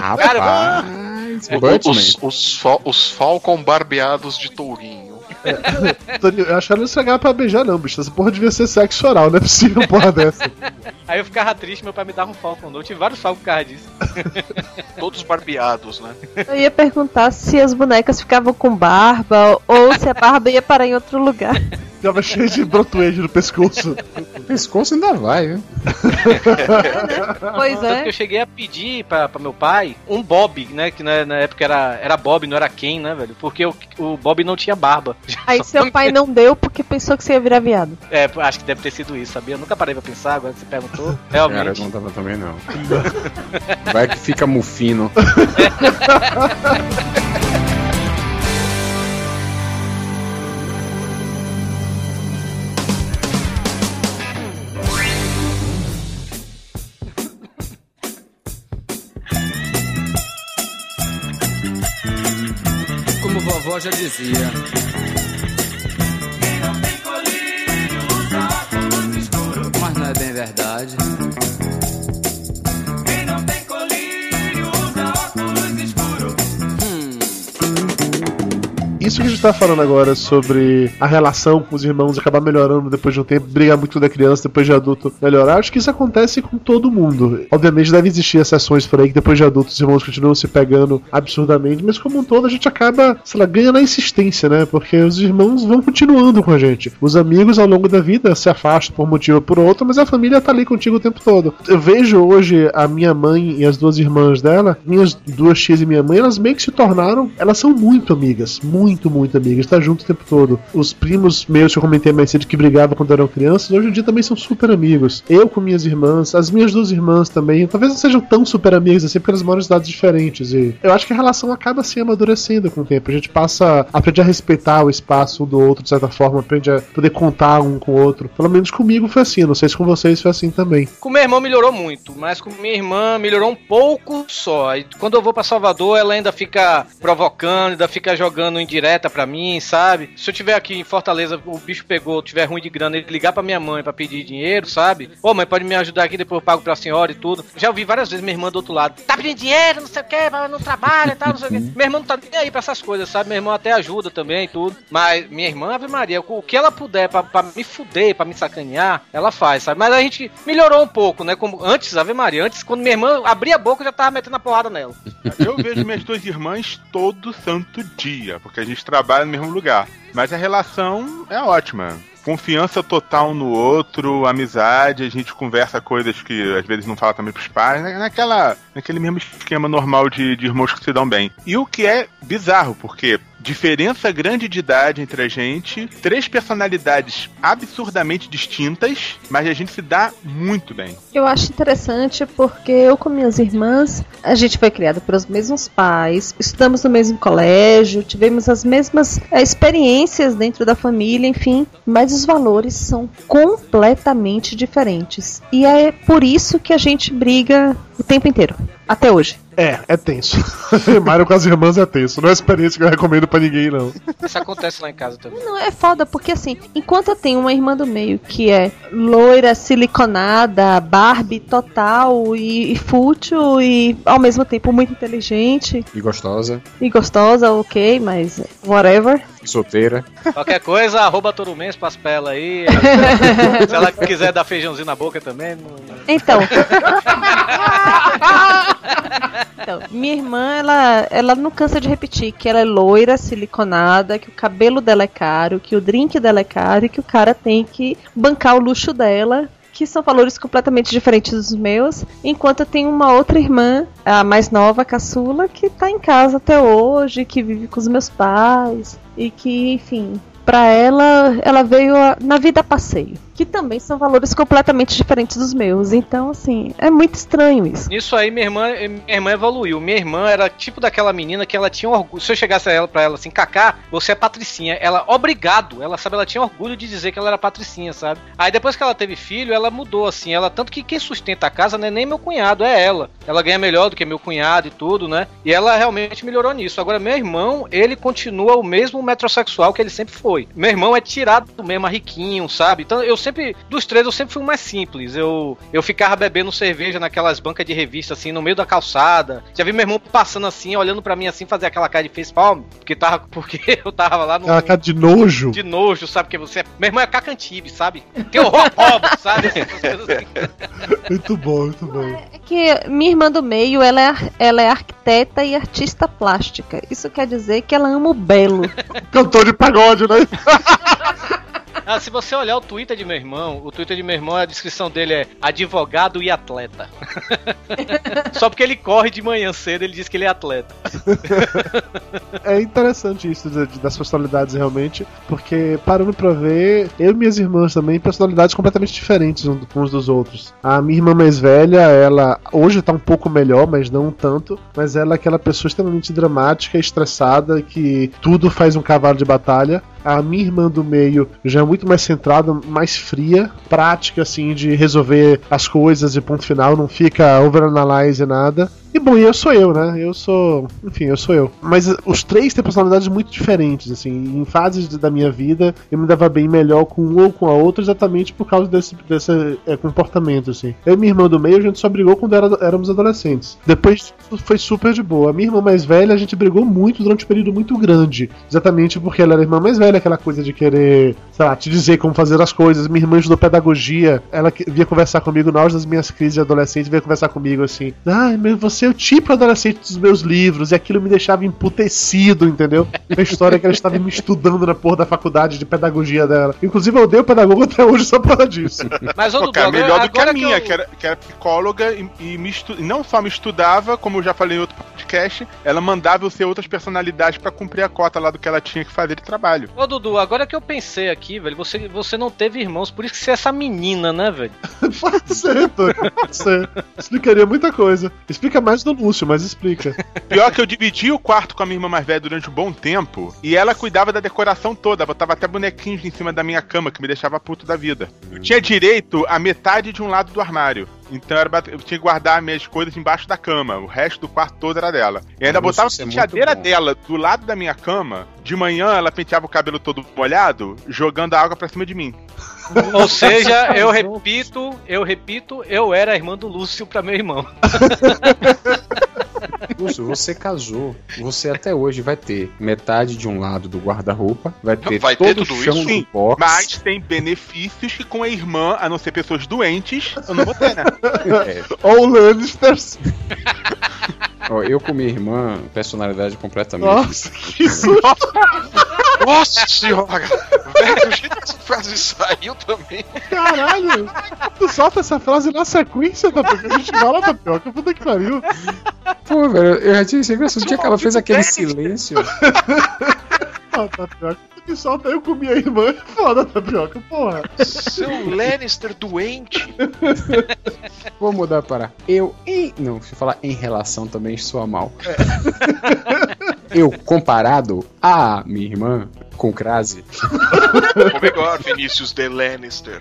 Rapaz, O- Batman. Os, os, fal- os Falcon barbeados de tourinho. Toninho, Eu acho que ela não estragava pra beijar, não, bicho. Essa porra devia ser sexo oral, não é possível uma porra dessa. Aí eu ficava triste, meu pai me dava um falcon novo. Eu tive vários falcons por causa disso. Todos barbeados, né? Eu ia perguntar se as bonecas ficavam com barba ou se a barba ia parar em outro lugar. Ficava cheio de brotuejo no pescoço. O pescoço ainda vai, viu? Pois Tanto que é. eu cheguei a pedir pra, pra meu pai um Bob, né? Que na, na época era, era Bob, não era Ken, né, velho? Porque o, o Bob não tinha barba. Aí seu pai não deu porque pensou que você ia virar viado. É, acho que deve ter sido isso, sabia? Eu nunca parei pra pensar, agora que você perguntou. Cara, eu Realmente. não tava também, não. Vai que fica mufino. Como já dizia. Mas não é bem verdade. Isso que a gente tá falando agora sobre a relação com os irmãos acabar melhorando depois de um tempo, brigar muito da criança, depois de adulto melhorar, acho que isso acontece com todo mundo. Obviamente deve existir exceções por aí que depois de adultos os irmãos continuam se pegando absurdamente, mas como um todo a gente acaba, sei lá, ganha na insistência, né? Porque os irmãos vão continuando com a gente. Os amigos ao longo da vida se afastam por um motivo ou por outro, mas a família tá ali contigo o tempo todo. Eu vejo hoje a minha mãe e as duas irmãs dela, minhas duas tias e minha mãe, elas meio que se tornaram, elas são muito amigas, muito muito, muito amiga. A gente tá junto o tempo todo. Os primos meus que eu comentei mais cedo que brigavam quando eram crianças, hoje em dia também são super amigos. Eu com minhas irmãs, as minhas duas irmãs também, talvez não sejam tão super amigas assim, porque elas moram em cidades diferentes. E eu acho que a relação acaba se amadurecendo com o tempo. A gente passa a aprender a respeitar o espaço um do outro, de certa forma, aprende a poder contar um com o outro. Pelo menos comigo foi assim, não sei se com vocês foi assim também. Com meu irmão melhorou muito, mas com minha irmã melhorou um pouco só. E quando eu vou pra Salvador, ela ainda fica provocando, ainda fica jogando pra mim, sabe? Se eu tiver aqui em Fortaleza, o bicho pegou, tiver ruim de grana, ele ligar pra minha mãe pra pedir dinheiro, sabe? Ô mãe, pode me ajudar aqui, depois eu pago pra senhora e tudo. Já ouvi várias vezes minha irmã do outro lado, tá pedindo dinheiro, não sei o que, não trabalha e tal, não sei o que. Minha irmã não tá nem aí pra essas coisas, sabe? Minha irmã até ajuda também e tudo. Mas minha irmã, Ave Maria, o que ela puder pra, pra me fuder, pra me sacanear, ela faz, sabe? Mas a gente melhorou um pouco, né? Como antes, Ave Maria, antes, quando minha irmã abria a boca, eu já tava metendo a porrada nela. Eu vejo minhas duas irmãs todo santo dia, porque a gente trabalha no mesmo lugar. Mas a relação é ótima. Confiança total no outro, amizade, a gente conversa coisas que às vezes não fala também pros pais, né? naquela, naquele mesmo esquema normal de, de irmãos que se dão bem. E o que é bizarro, porque diferença grande de idade entre a gente, três personalidades absurdamente distintas, mas a gente se dá muito bem. Eu acho interessante porque eu com minhas irmãs, a gente foi criada pelos mesmos pais, estudamos no mesmo colégio, tivemos as mesmas é, experiências dentro da família, enfim, mas os valores são completamente diferentes. E é por isso que a gente briga o tempo inteiro, até hoje. É, é tenso. Mario com as irmãs é tenso. Não é experiência que eu recomendo pra ninguém, não. Isso acontece lá em casa também. Não, é foda, porque assim, enquanto eu tenho uma irmã do meio que é loira, siliconada, Barbie total e, e fútil e ao mesmo tempo muito inteligente E gostosa, e gostosa, ok, mas whatever. Solteira. Qualquer coisa, arroba Torumens pras pelas aí. Se ela quiser dar feijãozinho na boca também. Não... Então. Então, minha irmã, ela, ela não cansa de repetir que ela é loira, siliconada, que o cabelo dela é caro, que o drink dela é caro e que o cara tem que bancar o luxo dela. Que são valores completamente diferentes dos meus. Enquanto eu tenho uma outra irmã, a mais nova, a caçula, que tá em casa até hoje, que vive com os meus pais. E que, enfim, pra ela, ela veio a- na vida a passeio. Que também são valores completamente diferentes dos meus. Então, assim, é muito estranho isso. Nisso aí, minha irmã, minha irmã evoluiu. Minha irmã era tipo daquela menina que ela tinha orgulho. Se eu chegasse a ela pra ela assim, Kaká, você é patricinha. Ela, obrigado. Ela sabe, ela tinha orgulho de dizer que ela era patricinha, sabe? Aí depois que ela teve filho, ela mudou assim. Ela, tanto que quem sustenta a casa não é nem meu cunhado, é ela. Ela ganha melhor do que meu cunhado e tudo, né? E ela realmente melhorou nisso. Agora, meu irmão, ele continua o mesmo metrosexual que ele sempre foi. Meu irmão é tirado do mesmo, riquinho, sabe? Então eu sempre, dos três, eu sempre fui o mais simples. Eu, eu ficava bebendo cerveja naquelas bancas de revista, assim, no meio da calçada. Já vi meu irmão passando assim, olhando pra mim assim, fazer aquela cara de face palm, porque, tava, porque eu tava lá no. Aquela cara de nojo. De nojo, sabe? Porque você. Meu irmão é cacantibe, sabe? Tem horror pobre, sabe? Essas coisas assim. Muito bom, muito bom. É que minha irmã do meio, ela é, ela é arquiteta e artista plástica. Isso quer dizer que ela ama o belo. Cantor de pagode, né? Ah, se você olhar o Twitter de meu irmão, o Twitter de meu irmão, a descrição dele é advogado e atleta. Só porque ele corre de manhã cedo, ele diz que ele é atleta. É interessante isso das personalidades realmente, porque parando pra ver, eu e minhas irmãs também, personalidades completamente diferentes uns dos outros. A minha irmã mais velha, ela hoje tá um pouco melhor, mas não tanto, mas ela é aquela pessoa extremamente dramática, estressada, que tudo faz um cavalo de batalha. A minha irmã do meio já é muito mais centrada, mais fria, prática assim de resolver as coisas e ponto final, não fica overanalyze nada. E bom, eu sou eu, né? Eu sou. Enfim, eu sou eu. Mas os três têm personalidades muito diferentes, assim. Em fases da minha vida, eu me dava bem melhor com um ou com a outra, exatamente por causa desse, desse é, comportamento, assim. Eu e minha irmã do meio, a gente só brigou quando era- éramos adolescentes. Depois foi super de boa. A minha irmã mais velha, a gente brigou muito durante um período muito grande. Exatamente porque ela era a irmã mais velha, aquela coisa de querer, sei lá, te dizer como fazer as coisas. Minha irmã estudou pedagogia, ela que- vinha conversar comigo na hora das minhas crises de adolescente, veio conversar comigo assim: Ai, mas você é o tipo adolescente dos meus livros, e aquilo me deixava emputecido, entendeu? A história que ela estava me estudando na porra da faculdade de pedagogia dela. Inclusive, eu odeio pedagogo até hoje só por causa disso. Mas, ô, Pô, cara, agora, melhor do que a minha, eu- que, era, que era psicóloga e, e me estu- não só me estudava, como eu já falei em outro podcast, ela mandava eu ser outras personalidades pra cumprir a cota lá do que ela tinha que fazer de trabalho. Ô Dudu, agora que eu pensei aqui, velho, você, você não teve irmãos, por isso que você é essa menina, né, velho? Pode ser, Tony, pode ser. Explicaria muita coisa. Explica mais do Lúcio, mas explica. Pior que eu dividi o quarto com a minha irmã mais velha durante um bom tempo e ela cuidava da decoração toda, botava até bonequinhos em cima da minha cama, que me deixava puto da vida. Eu tinha direito a metade de um lado do armário. Então era eu tinha que guardar minhas coisas embaixo da cama. O resto do quarto todo era dela. E ainda Ah, botava a é muito penteadeira bom. dela do lado da minha cama. De manhã ela penteava o cabelo todo molhado, jogando a água pra cima de mim. Ou seja, eu repito, eu repito, eu era a irmã do Lúcio pra meu irmão. Lúcio, você casou. Você até hoje vai ter metade de um lado do guarda-roupa, vai ter Vai ter todo o tudo chão isso? do Sim, box. Mas tem benefícios que com a irmã, a não ser pessoas doentes, eu não vou ter, né? É, Ou Lannisters. ó, eu com minha irmã, personalidade completamente. Nossa, que susto. Nossa senhora! Velho, o jeito que essa frase saiu também. Caralho! Tu solta essa frase na sequência, Tapioca. A gente fala, Tapioca. Puta que pariu. Pô, velho, eu já tinha certeza que ela fez aquele silêncio. Ah, Tapioca. Tu que solta eu com minha irmã é foda, Tapioca. Porra. Seu Lannister doente. Vou mudar para eu em. Não, se eu falar em relação também soa mal. Eu comparado a minha irmã com crase. Ou melhor, Vinícius de Lannister.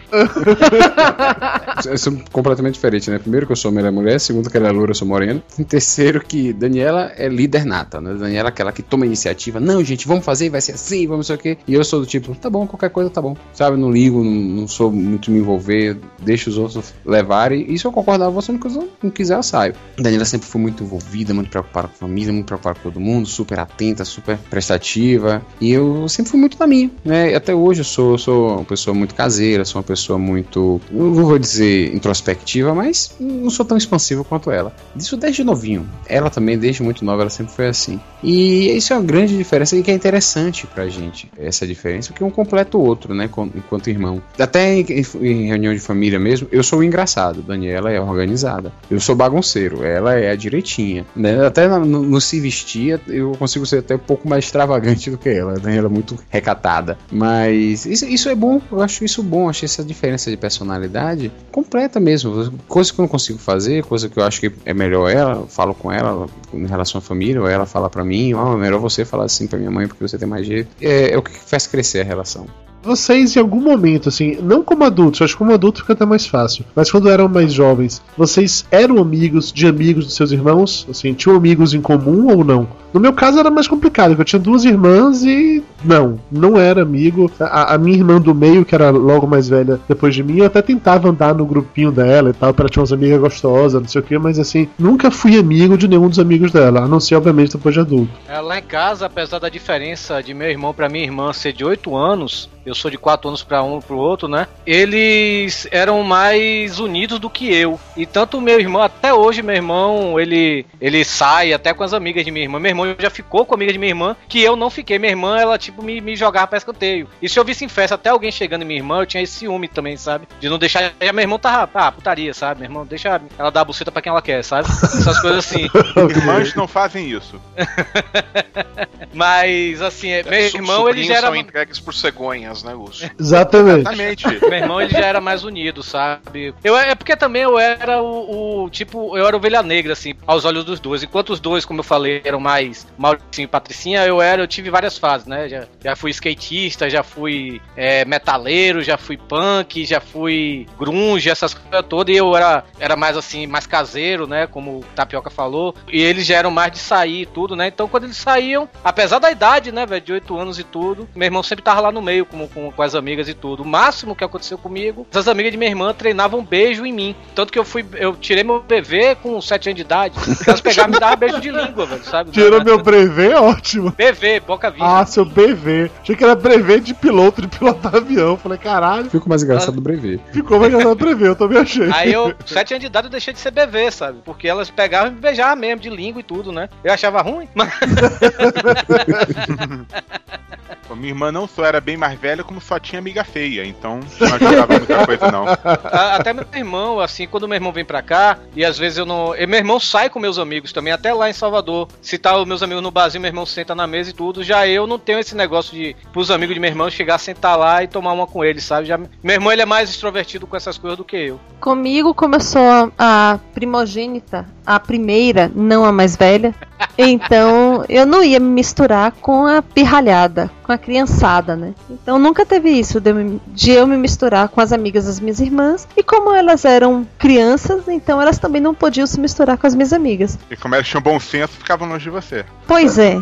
Eu sou completamente diferente, né? Primeiro que eu sou mulher mulher, segundo que ela é loura, eu sou moreno. Terceiro que Daniela é líder nata, né? Daniela é aquela que toma iniciativa. Não, gente, vamos fazer, vai ser assim, vamos sei o quê. E eu sou do tipo, tá bom, qualquer coisa tá bom. Sabe, não ligo, não, não sou muito me envolver, deixo os outros levarem. E se eu concordar com você, não quiser, não quiser, eu saio. Daniela sempre foi muito envolvida, muito preocupada com a família, muito preocupada com todo mundo, super atenta, super prestativa. E eu sempre fui muito na minha, né? Até hoje eu sou, sou uma pessoa muito caseira, sou uma pessoa muito, não vou dizer introspectiva, mas não sou tão expansivo quanto ela. Isso desde novinho. Ela também, desde muito nova, ela sempre foi assim. E isso é uma grande diferença e que é interessante pra gente, essa diferença, porque um completa o outro, né? Enquanto irmão. Até em, em reunião de família mesmo, eu sou o engraçado, Daniela é organizada. Eu sou bagunceiro, ela é a direitinha. Né? Até no, no- se vestir, eu consigo ser até um pouco mais extravagante do que ela. Daniela é muito recatada. Mas isso, isso é bom, eu acho isso bom, acho essa diferença de personalidade completa mesmo. Coisa que eu não consigo fazer, coisa que eu acho que é melhor ela, eu falo com ela em relação à família, ou ela fala pra mim, ó, é melhor você falar assim pra minha mãe porque você tem mais jeito. É, é o que faz crescer a relação. Vocês, em algum momento, assim, não como adultos, acho que como adulto fica até mais fácil, mas quando eram mais jovens, vocês eram amigos de amigos dos seus irmãos? Assim, tinham amigos em comum ou não? No meu caso era mais complicado, porque eu tinha duas irmãs e não, não era amigo. A, a minha irmã do meio, que era logo mais velha depois de mim, eu até tentava andar no grupinho dela e tal, ela tinha umas amigas gostosas, não sei o que, mas assim, nunca fui amigo de nenhum dos amigos dela, a não ser, obviamente, depois de adulto. É, lá em casa, apesar da diferença de meu irmão pra minha irmã ser de 8 anos, eu sou de 4 anos pra um pro outro, né? Eles eram mais unidos do que eu. E tanto meu irmão, até hoje meu irmão, ele ele sai até com as amigas de minha irmã. Meu irmão já ficou com a amiga de minha irmã, que eu não fiquei. Minha irmã, ela tipo me, me jogava pra escanteio. E se eu visse em festa até alguém chegando em minha irmã, eu tinha esse ciúme também, sabe? De não deixar. Já meu irmão tava, ah, putaria, sabe? Meu irmão, deixa ela dar a buceta pra quem ela quer, sabe? Essas coisas assim. Irmãs não fazem isso. Mas assim, é, meu irmão ele já era são entregues por né, Lúcio? Exatamente. Exatamente. meu irmão ele já era mais unido, sabe? Eu é porque também eu era o, o, tipo, eu era ovelha negra assim, aos olhos dos dois. Enquanto os dois, como eu falei, eram mais Mauricinho e Patricinha, eu era, eu tive várias fases, né? Já, já fui skatista, já fui é, metaleiro, já fui punk, já fui grunge, essas coisas todas, e eu era era mais assim, mais caseiro, né, como o Tapioca falou. E eles já eram mais de sair e tudo, né? Então quando eles saíam, apesar da idade, né, velho, de 8 anos e tudo, meu irmão sempre tava lá no meio com como com, com as amigas e tudo. O máximo que aconteceu comigo, as amigas de minha irmã treinavam um beijo em mim. Tanto que eu fui, eu tirei meu BV com 7 anos de idade. Elas pegavam e me davam beijo de língua, velho, sabe? Tirou meu brevet, ótimo. BV, boca viva. Ah, seu BV. Achei que era brevet de piloto, de pilotar avião. Falei, caralho, Ficou mais engraçado do brevet. ficou mais engraçado brevet, eu também achei. Aí eu, 7 anos de idade, eu deixei de ser BV, sabe? Porque elas pegavam e me beijavam mesmo, de língua e tudo, né? Eu achava ruim, mas Minha irmã não só era bem mais velha, como só tinha amiga feia, então não ajudava muita coisa, não. até meu irmão, assim, quando meu irmão vem pra cá, e às vezes eu não. E meu irmão sai com meus amigos também, até lá em Salvador. Se tá os meus amigos no barzinho, meu irmão senta na mesa e tudo. Já eu não tenho esse negócio de, pros amigos de meu irmão, chegar, sentar lá e tomar uma com eles, sabe? Já, meu irmão, ele é mais extrovertido com essas coisas do que eu. Comigo, como eu sou a primogênita, a primeira, não a mais velha, então eu não ia me misturar com a pirralhada, com a criançada, né? Então nunca teve isso de eu, me- de eu me misturar com as amigas das minhas irmãs. E como elas eram crianças, então elas também não podiam se misturar com as minhas amigas. E como elas tinham bom senso, ficavam longe de você. Pois é.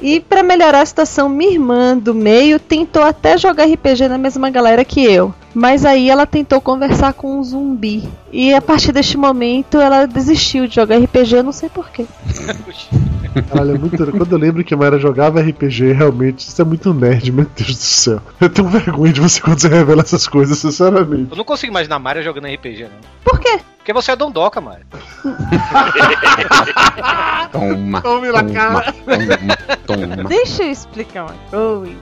E pra melhorar a situação, minha irmã do meio tentou até jogar RPG na mesma galera que eu. Mas aí ela tentou conversar com um zumbi. E a partir deste momento ela desistiu de jogar RPG, não sei porquê. Caralho, é muito. Quando eu lembro que a Mayra jogava RPG, realmente, isso é muito nerd, meu Deus do céu. Eu tenho vergonha de você quando você revela essas coisas, sinceramente. Eu não consigo imaginar a Maria jogando RPG, não. Por quê? Porque você é dondoca, Maria. Toma. Tome na cara. Toma, toma. Deixa eu explicar uma coisa.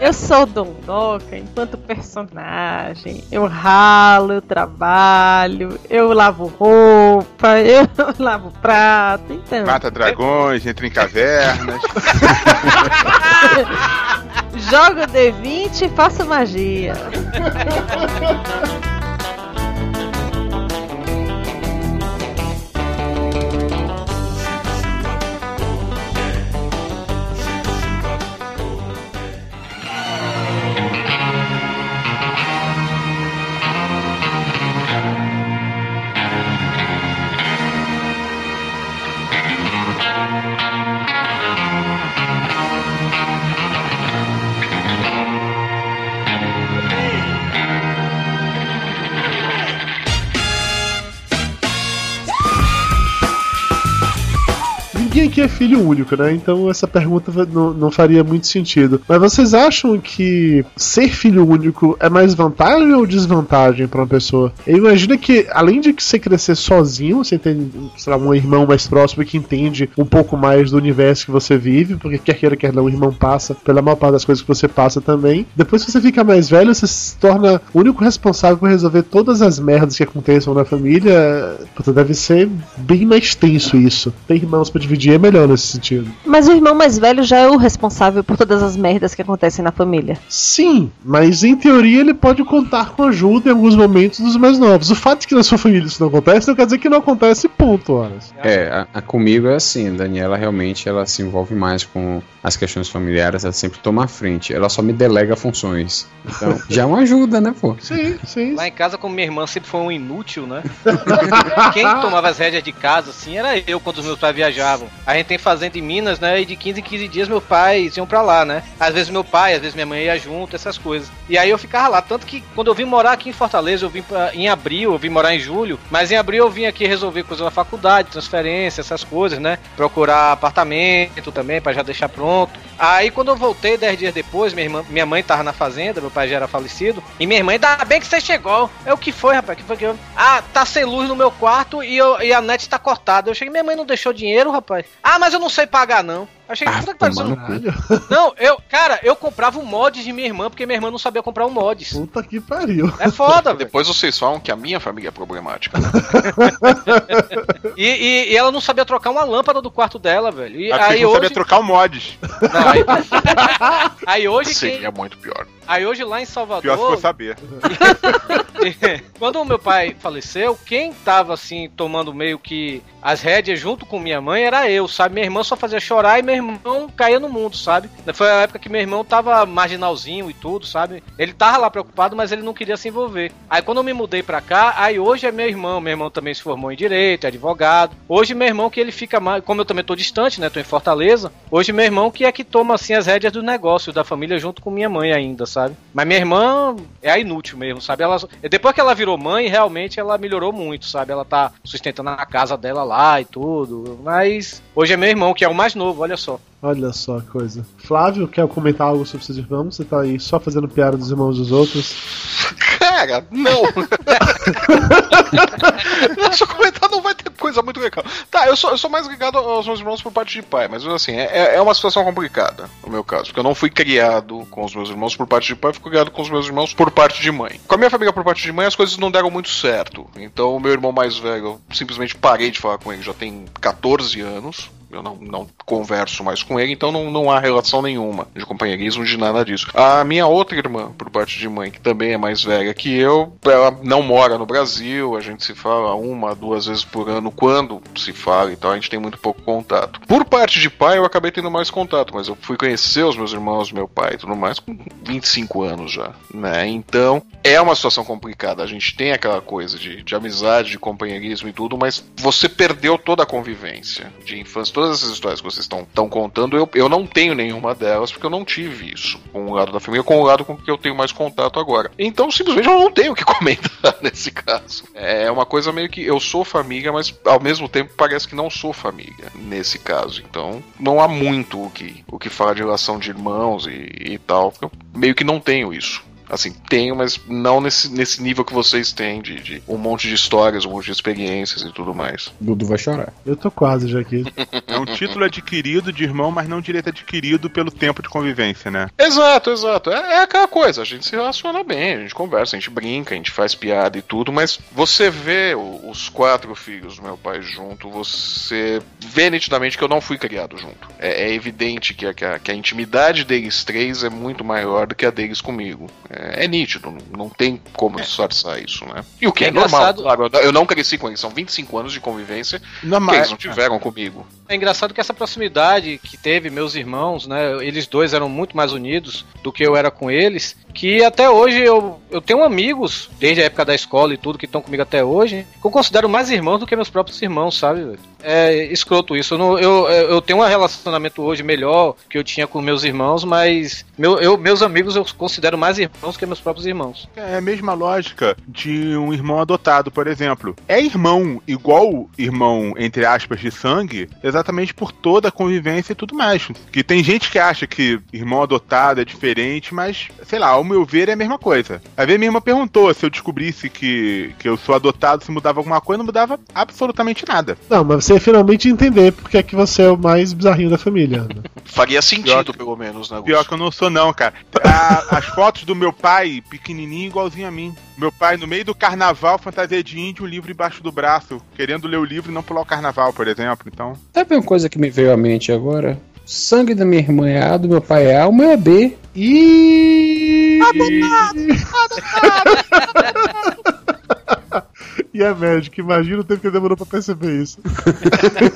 Eu sou Dondoca enquanto personagem. Eu ralo, eu trabalho, eu lavo roupa, eu lavo prato, então. Mata dragões, entra em cavernas. Jogo D20 e faço magia. Ninguém aqui é filho único, né? Então essa pergunta não, não faria muito sentido. Mas vocês acham que ser filho único é mais vantagem ou desvantagem pra uma pessoa? Eu imagino que, além de que você crescer sozinho, você tem, sei lá, um irmão mais próximo que entende um pouco mais do universo que você vive, porque quer queira, quer não, o irmão passa pela maior parte das coisas que você passa também. Depois que você fica mais velho, você se torna o único responsável por resolver todas as merdas que aconteçam na família. Puta, deve ser bem mais tenso isso. Tem irmãos pra dividir, é melhor nesse sentido. Mas o irmão mais velho já é o responsável por todas as merdas que acontecem na família. Sim, mas em teoria ele pode contar com ajuda em alguns momentos dos mais novos. O fato de que na sua família isso não acontece não quer dizer que não acontece, ponto, horas. É, a, a comigo é assim, a Daniela realmente ela se envolve mais com as questões familiares, ela sempre toma a frente, ela só me delega funções. Então, já é uma ajuda, né, pô? Sim, sim. Lá em casa, como minha irmã sempre foi um inútil, né? Quem tomava as rédeas de casa, assim, era eu quando os meus pais viajavam. A gente tem fazenda em Minas, né? E de 15 em 15 dias meus pais iam pra lá, né? Às vezes meu pai, às vezes minha mãe ia junto, essas coisas. E aí eu ficava lá. Tanto que quando eu vim morar aqui em Fortaleza, eu vim pra, em abril, eu vim morar em julho. Mas em abril eu vim aqui resolver coisas da faculdade, transferência, essas coisas, né? Procurar apartamento também, pra já deixar pronto. Aí quando eu voltei, 10 dias depois, minha, irmã, minha mãe tava na fazenda, meu pai já era falecido. E minha irmã, ainda bem que você chegou. É o que foi, rapaz? Que foi que eu... Ah, tá sem luz no meu quarto e, eu- e a net tá cortada. Eu cheguei, minha mãe não deixou dinheiro, rapaz. Ah, mas eu não sei pagar, não. Eu cheguei, puta que pariu, não... não, eu, cara, eu comprava um mod de minha irmã, porque minha irmã não sabia comprar um mods. Puta que pariu. É foda, velho. Depois vocês falam que a minha família é problemática. E, e- e ela não sabia trocar uma lâmpada do quarto dela, velho. E que aí não hoje. sabia trocar o mods. Não, aí... aí hoje quem... Seria muito pior. Aí hoje lá em Salvador. Pior se for saber. Quando o meu pai faleceu, quem tava assim, tomando meio que as rédeas junto com minha mãe era eu, sabe? Minha irmã só fazia chorar e meu irmão caía no mundo, sabe? Foi a época que meu irmão tava marginalzinho e tudo, sabe? Ele tava lá preocupado, mas ele não queria se envolver. Aí quando eu me mudei pra cá, aí hoje é meu irmão. Meu irmão também se formou em direito, é advogado. Hoje meu irmão que ele fica mais. Como eu também tô distante, né? Tô em Fortaleza. Hoje meu irmão que é que toma assim as rédeas do negócio da família junto com minha mãe ainda, sabe? Mas minha irmã é a inútil mesmo, sabe? Ela, depois que ela virou mãe, realmente ela melhorou muito, sabe? Ela tá sustentando a casa dela lá e tudo. Mas hoje é meu irmão, que é o mais novo, olha só. Olha só que coisa. Flávio, quer comentar algo sobre seus irmãos? Você tá aí só fazendo piada dos irmãos dos outros? Cara, não. Nosso comentário não vai ter coisa muito legal. Tá, eu sou, eu sou mais ligado aos meus irmãos por parte de pai, mas assim, é, é uma situação complicada no meu caso, porque eu não fui criado com os meus irmãos por parte de pai, fui criado com os meus irmãos por parte de mãe. Com a minha família por parte de mãe, as coisas não deram muito certo. Então, o meu irmão mais velho, eu simplesmente parei de falar com ele, já tem 14 anos eu não, não converso mais com ele, então não, não há relação nenhuma de companheirismo, de nada disso. A minha outra irmã, por parte de mãe, que também é mais velha que eu, ela não mora no Brasil, a gente se fala uma, duas vezes por ano, quando se fala e tal, a gente tem muito pouco contato. Por parte de pai, eu acabei tendo mais contato, mas eu fui conhecer os meus irmãos, meu pai e tudo mais com 25 anos já, né? Então, é uma situação complicada. A gente tem aquela coisa de, de amizade, de companheirismo e tudo, mas você perdeu toda a convivência de infância todas essas histórias que vocês estão contando, eu, eu não tenho nenhuma delas, porque eu não tive isso com o lado da família, com o lado com que eu tenho mais contato agora. Então, simplesmente, eu não tenho o que comentar nesse caso. É uma coisa meio que eu sou família, mas ao mesmo tempo parece que não sou família nesse caso. Então, não há muito o que, o que falar de relação de irmãos e, e tal, eu meio que não tenho isso. Assim, tenho, mas não nesse, nesse nível que vocês têm de, de, um monte de histórias, um monte de experiências e tudo mais. Dudu vai chorar. Eu tô quase já aqui. É um título adquirido de irmão, mas não direito adquirido pelo tempo de convivência, né? Exato, exato. É, é aquela coisa, a gente se relaciona bem, a gente conversa, a gente brinca, a gente faz piada e tudo, mas você vê o, os quatro filhos do meu pai junto, você vê nitidamente que eu não fui criado junto. É, é evidente que a, que, a, que a intimidade deles três é muito maior do que a deles comigo. É, é, nítido, não, tem como é. disfarçar isso, né? E o que é, é normal, claro, eu não cresci com eles, são 25 anos de convivência não, que eles não tiveram comigo. É engraçado que essa proximidade que teve meus irmãos, né? Eles dois eram muito mais unidos do que eu era com eles, que até hoje eu, eu tenho amigos, desde a época da escola e tudo, que estão comigo até hoje, que eu considero mais irmãos do que meus próprios irmãos, sabe? É escroto isso. Eu, não, eu, eu tenho um relacionamento hoje melhor que eu tinha com meus irmãos, mas meu, eu, meus amigos eu considero mais irmãos que meus próprios irmãos. É a mesma lógica de um irmão adotado, por exemplo. É irmão igual irmão, entre aspas, de sangue, exatamente por toda a convivência e tudo mais. Que tem gente que acha que irmão adotado é diferente, mas, sei lá, ao meu ver é a mesma coisa. A minha irmã perguntou se eu descobrisse que, que eu sou adotado, se mudava alguma coisa, não mudava absolutamente nada. Não, mas você finalmente entender porque é que você é o mais bizarrinho da família. Né? Faria sentido, pelo menos, né? Pior que eu não sou, não, cara. A, as fotos do meu pai, pequenininho, igualzinho a mim. Meu pai, no meio do carnaval, fantasia de índio, um livro embaixo do braço, querendo ler o livro e não pular o carnaval, por exemplo. Então. Sabe uma coisa que me veio à mente agora? Sangue da minha irmã é A, do meu pai é A, o meu é B. E. e é médico, imagina o tempo que demorou pra perceber isso.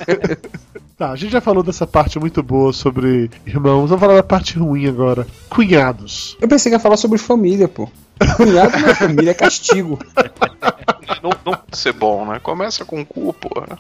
tá, a gente já falou dessa parte muito boa sobre irmãos, vamos falar da parte ruim agora. Cunhados. Eu pensei que ia falar sobre família, pô. Cunhado na família é castigo. Não, não pode ser bom, né? Começa com o cu, porra.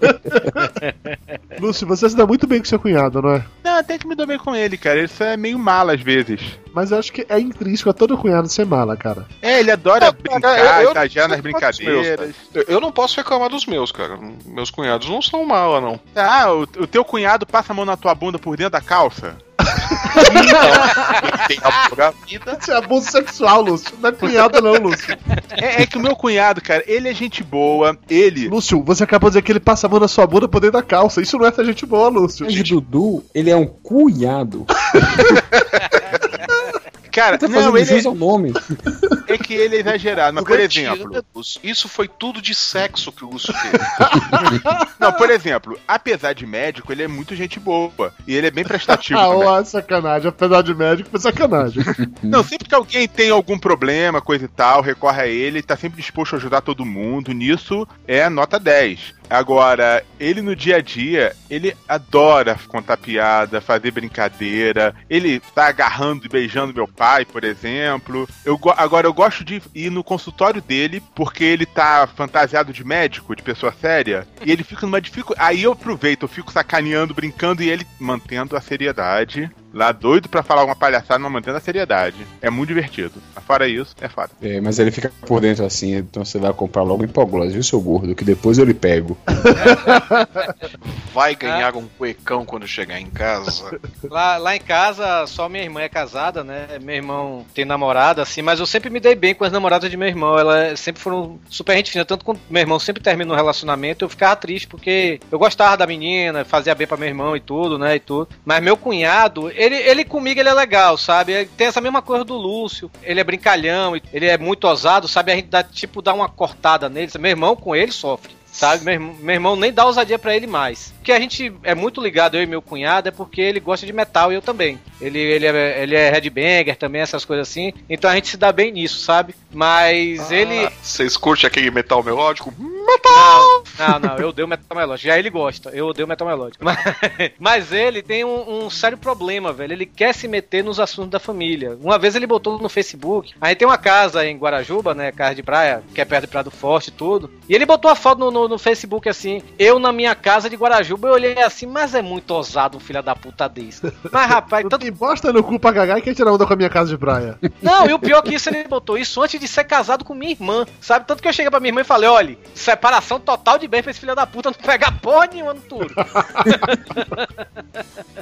Lúcio, você se dá muito bem com seu cunhado, não é? Não, até que me dou bem com ele, cara. Ele é meio mala às vezes. Mas eu acho que é intrínseco a todo cunhado ser mala, cara. É, ele adora brincar, eu, exagerar nas brincadeiras. Meus, eu não posso reclamar dos meus, cara. Meus cunhados não são mala, não. Ah, o, o teu cunhado passa a mão na tua bunda por dentro da calça? Não. tem vida. Isso é abuso sexual, Lúcio. Não é cunhado, não, Lúcio. É, é, que o meu cunhado, cara, ele é gente boa. Ele. Lúcio, você acabou de dizer que ele passa a mão na sua bunda por dentro da calça. Isso não é essa gente boa, Lúcio. Mas Dudu, ele é um cunhado. Cara, tá não, ele o nome. É que ele é exagerado, mas por exemplo, isso foi tudo de sexo que o Lúcio teve. não, por exemplo, apesar de médico, ele é muito gente boa e ele é bem prestativo. ah, ó, sacanagem, apesar de médico, foi sacanagem. não, sempre que alguém tem algum problema, coisa e tal, recorre a ele, tá sempre disposto a ajudar todo mundo. Nisso é nota 10. Agora, ele no dia a dia, ele adora contar piada, fazer brincadeira. Ele tá agarrando e beijando meu pai, por exemplo. Eu, go- agora, eu gosto de ir no consultório dele, porque ele tá fantasiado de médico, de pessoa séria. E ele fica numa dificuldade. Aí eu aproveito, eu fico sacaneando, brincando e ele mantendo a seriedade. Lá doido pra falar uma palhaçada, mas mantendo a seriedade. É muito divertido. Mas Fora isso, é foda. É, mas ele fica por dentro assim, então você vai comprar logo hipoglose, viu, seu gordo? Que depois eu lhe pego. Vai ganhar um cuecão quando chegar em casa. Lá, lá em casa, só minha irmã é casada, né? Meu irmão tem namorada, assim, mas eu sempre me dei bem com as namoradas de meu irmão. Elas sempre foram super gente fina. Tanto quando meu irmão sempre termina um relacionamento, eu ficava triste, porque eu gostava da menina, fazia bem pra meu irmão e tudo, né? E tudo. Mas meu cunhado, ele, ele comigo ele é legal, sabe? Tem essa mesma coisa do Lúcio. Ele é brincalhão, ele é muito ousado, sabe? A gente dá, tipo, dá uma cortada nele. Meu irmão com ele sofre. Sabe, meu, irmão- meu irmão nem dá ousadia pra ele mais. Porque a gente é muito ligado, eu e meu cunhado, é porque ele gosta de metal e eu também. Ele, ele, é, ele é headbanger também, essas coisas assim. Então a gente se dá bem nisso, sabe? Mas ele. Vocês curtem aquele metal melódico? Não, não, eu odeio metal melódico. Já ele gosta, eu odeio metal melódico. Mas, mas ele tem um, um sério problema, velho. Ele quer se meter nos assuntos da família. Uma vez ele botou no Facebook. Aí tem uma casa em Guarajuba, né? Casa de praia, que é perto de Praia do Forte e tudo. E ele botou a foto no, no, no Facebook assim. Eu na minha casa de Guarajuba, eu olhei assim, mas é muito ousado um filho da puta desse. Mas, rapaz, tanto tem bosta no cu pra cagar e quer tirar onda com a minha casa de praia. não, e o pior que isso, ele botou isso antes de ser casado com minha irmã, sabe? Tanto que eu cheguei pra minha irmã e falei, olha, separação total de bem pra esse filho da puta não pegar porra nenhuma no touro.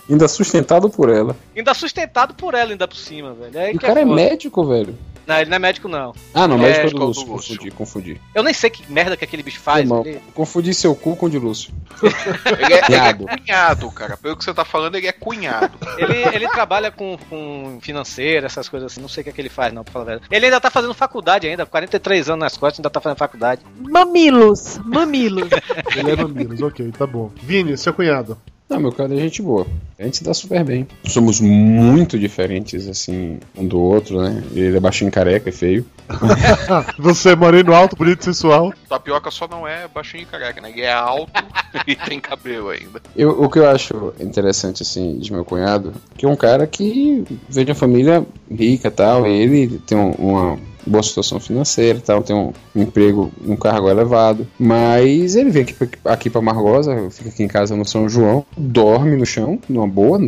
Ainda sustentado por ela. ainda sustentado por ela, ainda por cima, velho. Aí E o que cara é foda. médico, velho. Não, ele não é médico, não. Ah, não, É, médico é é Lúcio. do Lúcio. Confundi, confundi. Eu nem sei que merda que aquele bicho faz. Irmão, ele- Confundi seu cu com o de Lúcio. Ele é, ele é Cunhado. cunhado, cara. Pelo que você tá falando, ele é cunhado. Ele, ele trabalha com, com financeiro, essas coisas assim. Não sei o que, é que ele faz, não, pra falar a verdade. Ele ainda tá fazendo faculdade ainda, 43 anos nas costas, ainda tá fazendo faculdade. Mamilos, mamilos. Ele é mamilos, ok, tá bom. Vini, seu cunhado. Não, meu cara é gente boa. A gente se dá super bem. Somos muito diferentes, assim, um do outro, né? Ele é baixinho careca, é feio. Você é moreno alto, bonito, sensual. Tapioca só não é baixinho e careca, né? Ele é alto e tem cabelo ainda. Eu, o que eu acho interessante, assim, de meu cunhado, que é um cara que veio de uma família rica e tal, e ele tem um- uma boa situação financeira tal, tem um emprego, um cargo elevado, mas ele vem aqui, aqui pra Margosa, fica aqui em casa no São João, dorme no chão, numa boa,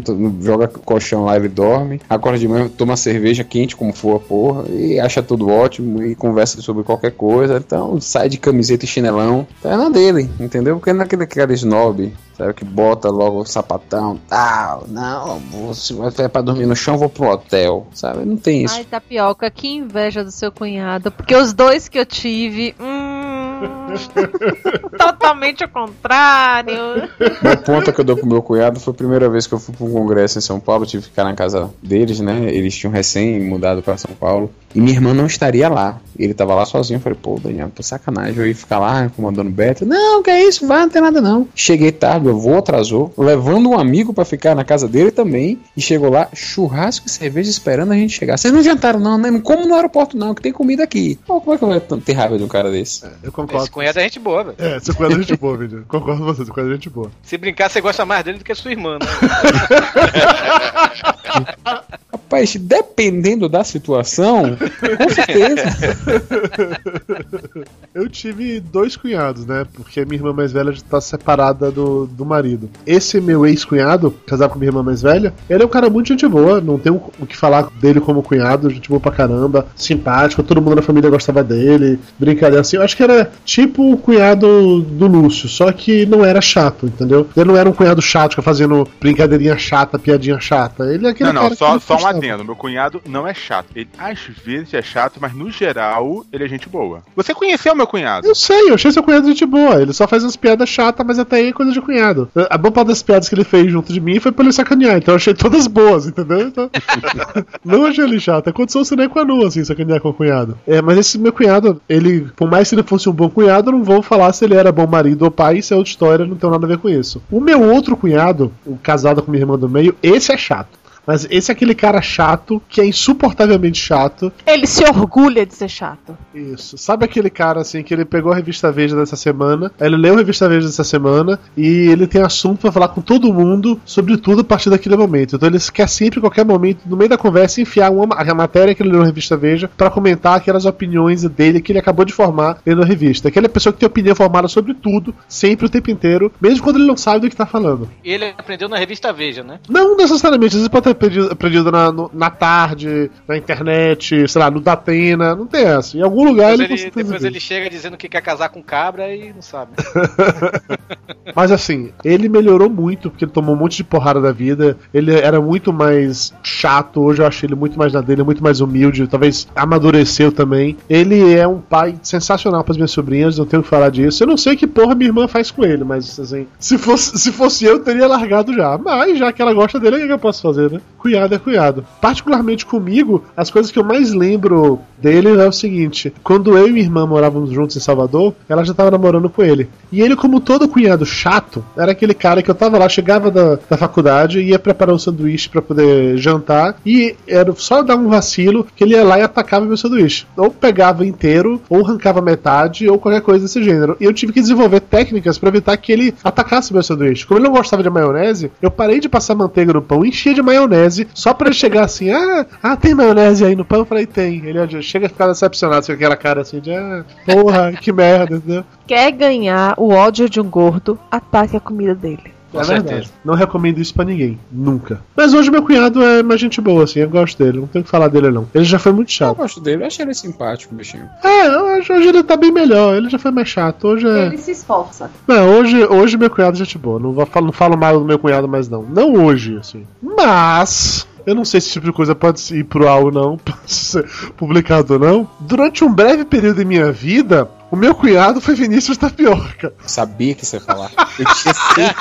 joga colchão lá, ele dorme, acorda de manhã, toma cerveja quente como for a porra, e acha tudo ótimo, e conversa sobre qualquer coisa, então sai de camiseta e chinelão, tá na dele, entendeu? Porque não é aquele cara snob, sabe, que bota logo o sapatão, tal, não, se é pra dormir no chão, vou pro hotel, sabe, não tem isso. Ai, tapioca, que inveja do seu cunhado. Porque os dois que eu tive. Hum, totalmente ao contrário. O ponto que eu dou pro meu cunhado foi a primeira vez que eu fui pra um congresso em São Paulo, tive que ficar na casa deles, né? Eles tinham recém mudado pra São Paulo. E minha irmã não estaria lá. Ele tava lá sozinho. Eu falei, pô, Daniel, tô sacanagem. Eu ia ficar lá comandando Beto. Não, que é isso, vai, não tem nada não. Cheguei tarde, meu avô atrasou, levando um amigo pra ficar na casa dele também. E chegou lá, churrasco e cerveja esperando a gente chegar. Vocês não jantaram, não, né? Não como no aeroporto, não, que tem comida aqui. Pô, como é que eu vou ter raiva de um cara desse? Eu concordo. Esse cunhado é gente boa, velho. É, seu cunhado é gente boa, vídeo. Concordo com você, seu cunhado é gente boa. Se brincar, você gosta mais dele do que sua irmã, né? Rapaz, dependendo da situação, com certeza. Eu tive dois cunhados, né? Porque a minha irmã mais velha já tá separada do, do marido. Esse meu ex-cunhado, casado com minha irmã mais velha, ele é um cara muito gente boa, não tem o que falar dele como cunhado, gente boa pra caramba, simpático, todo mundo na família gostava dele, brincadeira assim. Eu acho que era tipo o cunhado do Lúcio, só que não era chato, entendeu? Ele não era um cunhado chato, que fazendo brincadeirinha chata, piadinha chata. Ele é aquele Não, não, só, só um adendo. Meu cunhado não é chato. Ele às vezes é chato, mas no geral ele é gente boa. Você conheceu meu cunhado? Eu sei, eu achei seu cunhado gente boa. Ele só faz umas piadas chatas, mas até aí é coisa de cunhado. A boa parte das piadas que ele fez junto de mim foi pra ele sacanear, então eu achei todas boas, entendeu? Então, não achei ele chato. Aconteceu com a Nu, assim, sacanear com o cunhado. É, mas esse meu cunhado, ele, por mais que ele fosse um bom cunhado, eu não vou falar se ele era bom marido ou pai, isso é outra história, não tem nada a ver com isso. O meu outro cunhado, o casado com minha irmã do meio, esse é chato. Mas esse é aquele cara chato, que é insuportavelmente chato. Ele se orgulha de ser chato. Isso. Sabe aquele cara assim que ele pegou a revista Veja dessa semana, ele leu a revista Veja dessa semana e ele tem assunto pra falar com todo mundo sobre tudo a partir daquele momento. Então ele quer sempre, em qualquer momento, no meio da conversa, enfiar uma, a matéria que ele leu na revista Veja pra comentar aquelas opiniões dele que ele acabou de formar lendo a revista. Aquela pessoa que tem opinião formada sobre tudo, sempre o tempo inteiro, mesmo quando ele não sabe do que tá falando. Ele aprendeu na revista Veja, né? Não necessariamente, às vezes pode aprendido na, no- na tarde, na internet, sei lá, no Datena, não tem essa. Em algum lugar Depois, ele, ele, depois ele chega dizendo que quer casar com cabra e não sabe. Mas assim, ele melhorou muito, porque ele tomou um monte de porrada da vida. Ele era muito mais chato, hoje eu acho ele muito mais na dele, muito mais humilde, talvez amadureceu também. Ele é um pai sensacional para as minhas sobrinhas, não tenho que falar disso. Eu não sei que porra minha irmã faz com ele, mas assim, se fosse, se fosse eu, eu teria largado já. Mas já que ela gosta dele, o que que eu posso fazer, né? Cunhado é cunhado. Particularmente comigo, as coisas que eu mais lembro dele é o seguinte: quando eu e minha irmã morávamos juntos em Salvador, ela já tava namorando com ele. E ele, como todo cunhado chato, era aquele cara que eu tava lá, chegava da, da faculdade, ia preparar um sanduíche pra poder jantar, e era só dar um vacilo que ele ia lá e atacava meu sanduíche. Ou pegava inteiro, ou arrancava metade, ou qualquer coisa desse gênero. E eu tive que desenvolver técnicas pra evitar que ele atacasse meu sanduíche. Como ele não gostava de maionese, eu parei de passar manteiga no pão, enchia de maionese, só pra ele chegar assim: ah, ah, tem maionese aí no pão? Eu falei: tem. Ele chega a ficar decepcionado com aquela cara assim de, ah, porra, que merda, entendeu? Quer ganhar o ódio de um gordo, ataque a comida dele. Com é certeza. verdade. Não recomendo isso pra ninguém. Nunca. Mas hoje meu cunhado é mais gente boa, assim. Eu gosto dele. Não tenho o que falar dele, não. Ele já foi muito Eu chato. gosto dele, eu achei ele simpático, bichinho. É, hoje, hoje ele tá bem melhor. Ele já foi mais chato. Hoje é. Ele se esforça. Não, hoje, hoje meu cunhado é gente boa. Não, vou, falo- não falo mal do meu cunhado mais, não. Não hoje, assim. Mas. Eu não sei se esse tipo de coisa pode ir pro ar ou não, pode ser publicado ou não. Durante um breve período em minha vida, o meu cunhado foi Vinícius Tapioca. Sabia que você ia falar. Eu tinha certeza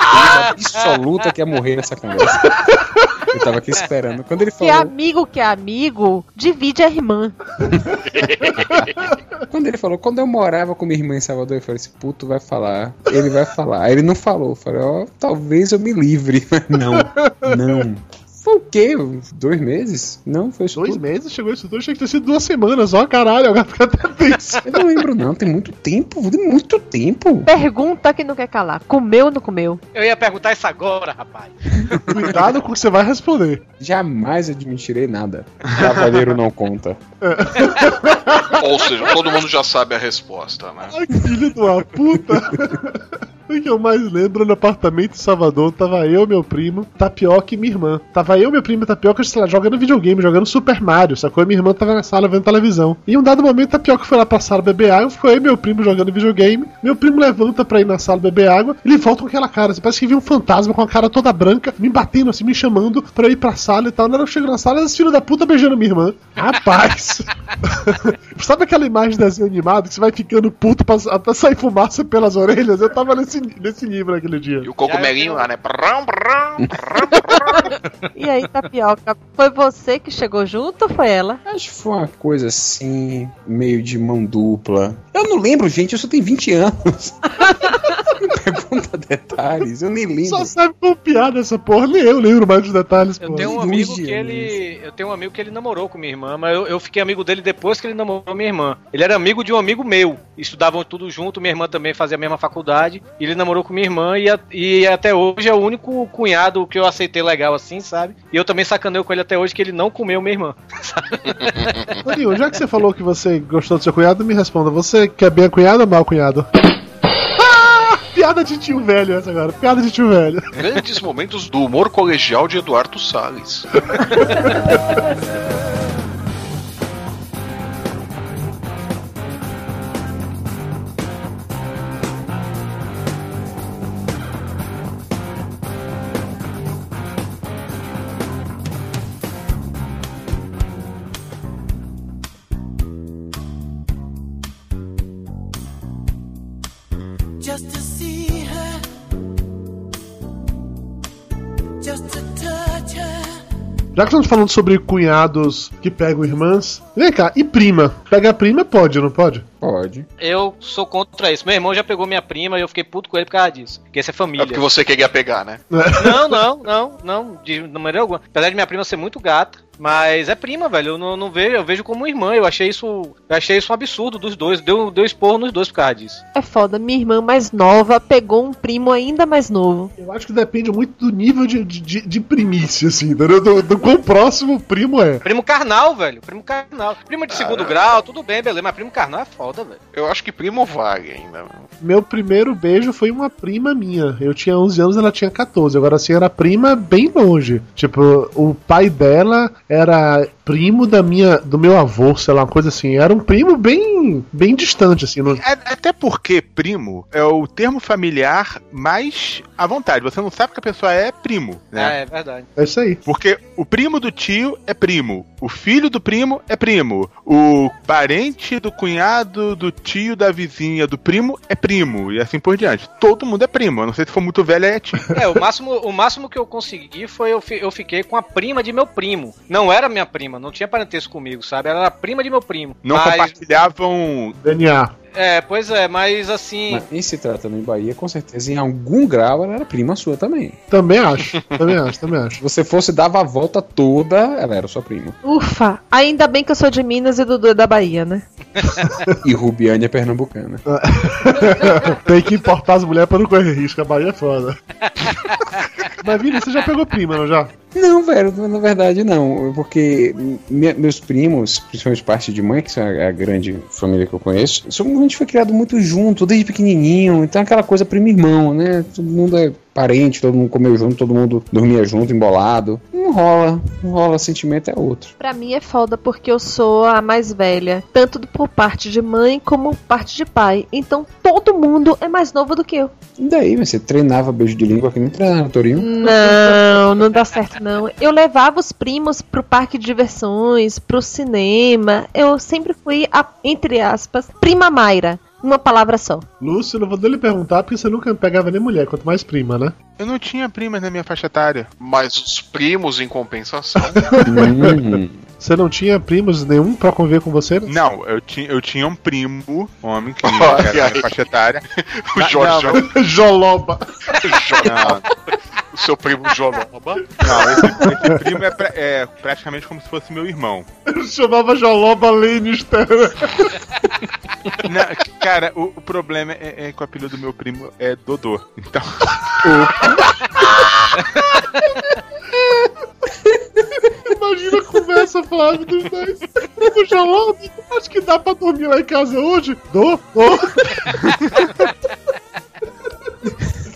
absoluta que ia morrer nessa conversa. Eu tava aqui esperando. Quando ele Que falou, amigo que é amigo, divide a irmã. quando ele falou, quando eu morava com minha irmã em Salvador, eu falei, esse puto vai falar, ele vai falar. Aí ele não falou, eu falei, ó, talvez eu me livre. Mas não, não. Foi o quê? Dois meses? Não, foi isso Dois tudo. meses chegou isso tudo, achei que tinha sido duas semanas, ó, caralho, agora fica até tenso. Eu não lembro não, tem muito tempo, tem muito tempo. Pergunta que não quer calar. Comeu ou não comeu? Eu ia perguntar isso agora, rapaz. Cuidado com o que você vai responder. Jamais admitirei nada. Cavaleiro não conta. Ou seja, todo mundo já sabe a resposta, né? Ai, filho de uma puta. O que eu mais lembro no apartamento em Salvador, tava eu, meu primo, Tapioca e minha irmã. Tava eu, meu primo e Tapioca, sei lá, jogando videogame, jogando Super Mario, sacou? E minha irmã tava na sala vendo televisão. E um dado momento, Tapioca foi lá pra sala beber água, ficou eu meu primo jogando videogame. Meu primo levanta pra ir na sala beber água, ele volta com aquela cara, assim, parece que viu um fantasma com a cara toda branca, me batendo assim, me chamando pra ir pra sala e tal. Na hora que eu chego na sala, esse filho da puta beijando minha irmã. Rapaz! Sabe aquela imagem de desenho animado que você vai ficando puto pra, até sair fumaça pelas orelhas? Eu tava nesse, nesse nível naquele dia. E o cogumelinho lá, né? Brum, brum, E aí, Tapioca, foi você que chegou junto ou foi ela? Acho que foi uma coisa assim, meio de mão dupla. Eu não lembro, gente, eu só tenho 20 anos. Me Pergunta detalhes, eu nem lembro. Só sabe com piada essa porra, nem eu lembro mais dos detalhes, Eu tenho um amigo que ele. Eu tenho um amigo que ele namorou com minha irmã, mas eu, eu fiquei amigo dele depois que ele namorou minha irmã. Ele era amigo de um amigo meu. Estudavam tudo junto, minha irmã também fazia a mesma faculdade. E ele namorou com minha irmã e, a- e até hoje é o único cunhado que eu aceitei legal assim, sabe? E eu também sacaneio com ele até hoje que ele não comeu minha irmã. Já que você falou que você gostou do seu cunhado, me responda. Você quer bem a cunhado ou mal cunhado? Ah, piada de tio velho essa agora. Piada de tio velho. Grandes momentos do humor colegial de Eduardo Salles. Já que estamos falando sobre cunhados que pegam irmãs, vem cá, e prima? Pega a prima pode, não pode? Pode. Eu sou contra isso. Meu irmão já pegou minha prima e eu fiquei puto com ele por causa disso. Porque essa é É família. porque você queria pegar, né? Não, não, não, não, de maneira alguma. Apesar de minha prima ser muito gata, mas é prima, velho. Eu não, não vejo, eu vejo como irmã. Eu achei isso, eu achei isso um absurdo dos dois. Deu, deu esporro nos dois por causa disso. É foda, minha irmã mais nova pegou um primo ainda mais novo. Eu acho que depende muito do nível de, de, de- primícia, assim, entendeu? Do, do quão próximo o primo é. Primo carnal, velho. Primo carnal. Primo de segundo grau, tudo bem, beleza. Mas primo carnal é foda, velho. Eu acho que primo vale ainda. Meu primeiro beijo foi uma prima minha. Eu tinha 11 anos, ela tinha 14. Agora, assim, era prima bem longe. Tipo, o pai dela era primo da minha, do meu avô, sei lá, uma coisa assim. Era um primo bem, bem distante, assim. não- É- até porque primo é o termo familiar mais à vontade. Você não sabe que a pessoa é primo, né? É, é verdade. É isso aí. Porque o primo do tio é primo, o filho do primo é primo, o parente do cunhado do tio da vizinha do primo é primo, e assim por diante. Todo mundo é primo, a não sei se for muito velho é tio. É, o máximo, o máximo que eu consegui foi eu, fi- eu fiquei com a prima de meu primo. Não era minha prima, não tinha parentesco comigo, sabe? Ela era prima de meu primo. Não mas, compartilhavam. DNA. É, pois é, mas assim. Mas em se tratando em Bahia, com certeza, em algum grau, ela era prima sua também. Também acho. Também acho, também acho. Se você fosse, dava a volta toda, ela era sua prima. Ufa, ainda bem que eu sou de Minas e Dudu é da Bahia, né? E Rubiane é pernambucana. Tem que importar as mulheres pra não correr risco. A Bahia é foda. Mas, Vini, você já pegou prima, não já? Não, velho, na verdade não. Porque me- meus primos, principalmente parte de mãe, que são a, grande família que eu conheço, somos- a gente foi criado muito junto, desde pequenininho. Então aquela coisa primo-irmão, né? Todo mundo é parente, todo mundo comeu junto, todo mundo dormia junto, embolado. Não rola, não rola, sentimento é outro. Pra mim é foda porque eu sou a mais velha, tanto por parte de mãe como parte de pai. Então todo mundo é mais novo do que eu. E daí, você treinava beijo de língua que nem treinava no Torinho? Não, não dá certo não. Eu levava os primos pro parque de diversões, pro cinema. Eu sempre fui a, entre aspas, prima Mayra. Uma palavra só. Lúcio, não vou nem lhe perguntar porque você nunca pegava nem mulher, quanto mais prima, né? Eu não tinha primas na minha faixa etária. Mas os primos, em compensação. Hum. Você não tinha primos nenhum pra conviver com você? Não, eu tinha, eu tinha um primo, homem, que era faixa etária. o Jorge Joloba. Joloba. O seu primo Joloba. Não, esse, esse primo é, pra- é praticamente como se fosse meu irmão. Eu chamava Joloba Lannister. Não, cara, o, o problema é, é que o apelido do meu primo é Dodô. Então, Imagina a conversa, Flávio, dos dois. O Joloba, acho que dá pra dormir lá em casa hoje. Dou.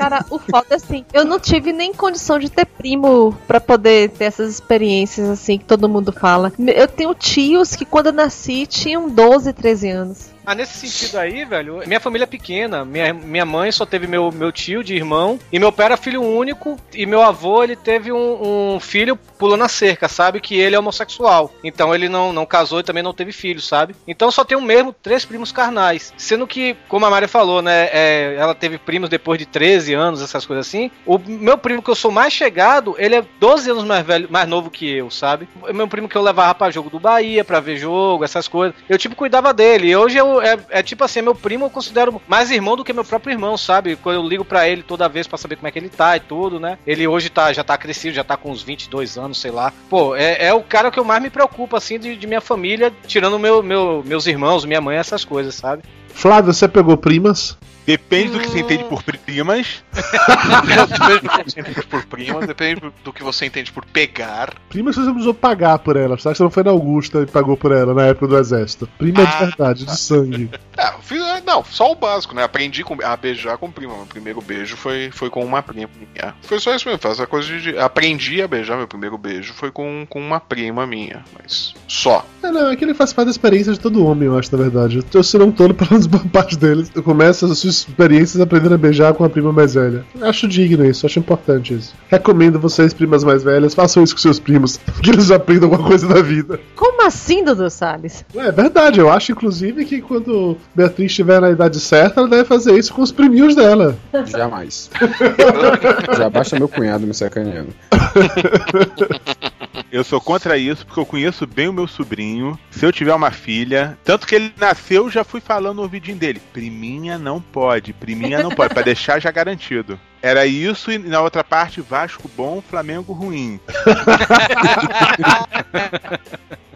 Cara, o foda é assim, eu não tive nem condição de ter primo pra poder ter essas experiências assim que todo mundo fala. Eu tenho tios que quando eu nasci tinham 12, 13 anos. Ah, nesse sentido aí, velho, minha família é pequena. Minha, minha mãe só teve meu, meu tio de irmão. E meu pai era filho único. E meu avô, ele teve um, um filho pulando a cerca, sabe? Que ele é homossexual. Então ele não, não casou e também não teve filho, sabe? Então só tem um mesmo três primos carnais. Sendo que, como a Maria falou, né? é, ela teve primos depois de 13 anos, essas coisas assim. O meu primo que eu sou mais chegado, ele é 12 anos mais velho, mais novo que eu, sabe? O meu primo que eu levava pra jogo do Bahia, pra ver jogo, essas coisas. Eu, tipo, cuidava dele. E hoje eu, é, é tipo assim, meu primo eu considero mais irmão do que meu próprio irmão, sabe? Quando eu ligo pra ele toda vez pra saber como é que ele tá e tudo, né? Ele hoje tá, já tá crescido, já tá com uns 22 anos, sei lá. Pô, é, é o cara que eu mais me preocupo, assim, de, de minha família, tirando meu, meu, meus irmãos, minha mãe, essas coisas, sabe? Flávio, você pegou primas? Depende do que você entende por primas. depende do que você entende por primas, depende do que você entende por pegar. Primas você precisou pagar por ela. Sabe que você não foi na Augusta e pagou por ela na época do exército. Prima de Ah. verdade, de sangue. É, eu fiz, é, não, só o básico, né? Aprendi com- a beijar com prima. Meu primeiro beijo foi, foi com uma prima minha. Foi só isso mesmo, essa coisa de. Aprendi a beijar, meu primeiro beijo foi com, com uma prima minha. Mas só. É, não, é que ele faz parte da experiência de todo homem, eu acho, na verdade. Eu se não todo, pelo menos boa parte deles. Começa as suas experiências aprendendo a beijar com a prima mais velha. Acho digno isso, acho importante isso. Recomendo vocês, primas mais velhas, façam isso com seus primos, que eles aprendam alguma coisa da vida. Como assim, Dudu Salles? É verdade, eu acho, inclusive, que quando Beatriz estiver na idade certa, ela deve fazer isso com os priminhos dela. Jamais. Já basta meu cunhado me sacaneando. Eu sou contra isso porque eu conheço bem o meu sobrinho. Se eu tiver uma filha, tanto que ele nasceu, já fui falando no ouvidinho dele: priminha não pode, priminha não pode, pra deixar já garantido. Era isso e na outra parte Vasco bom, Flamengo ruim.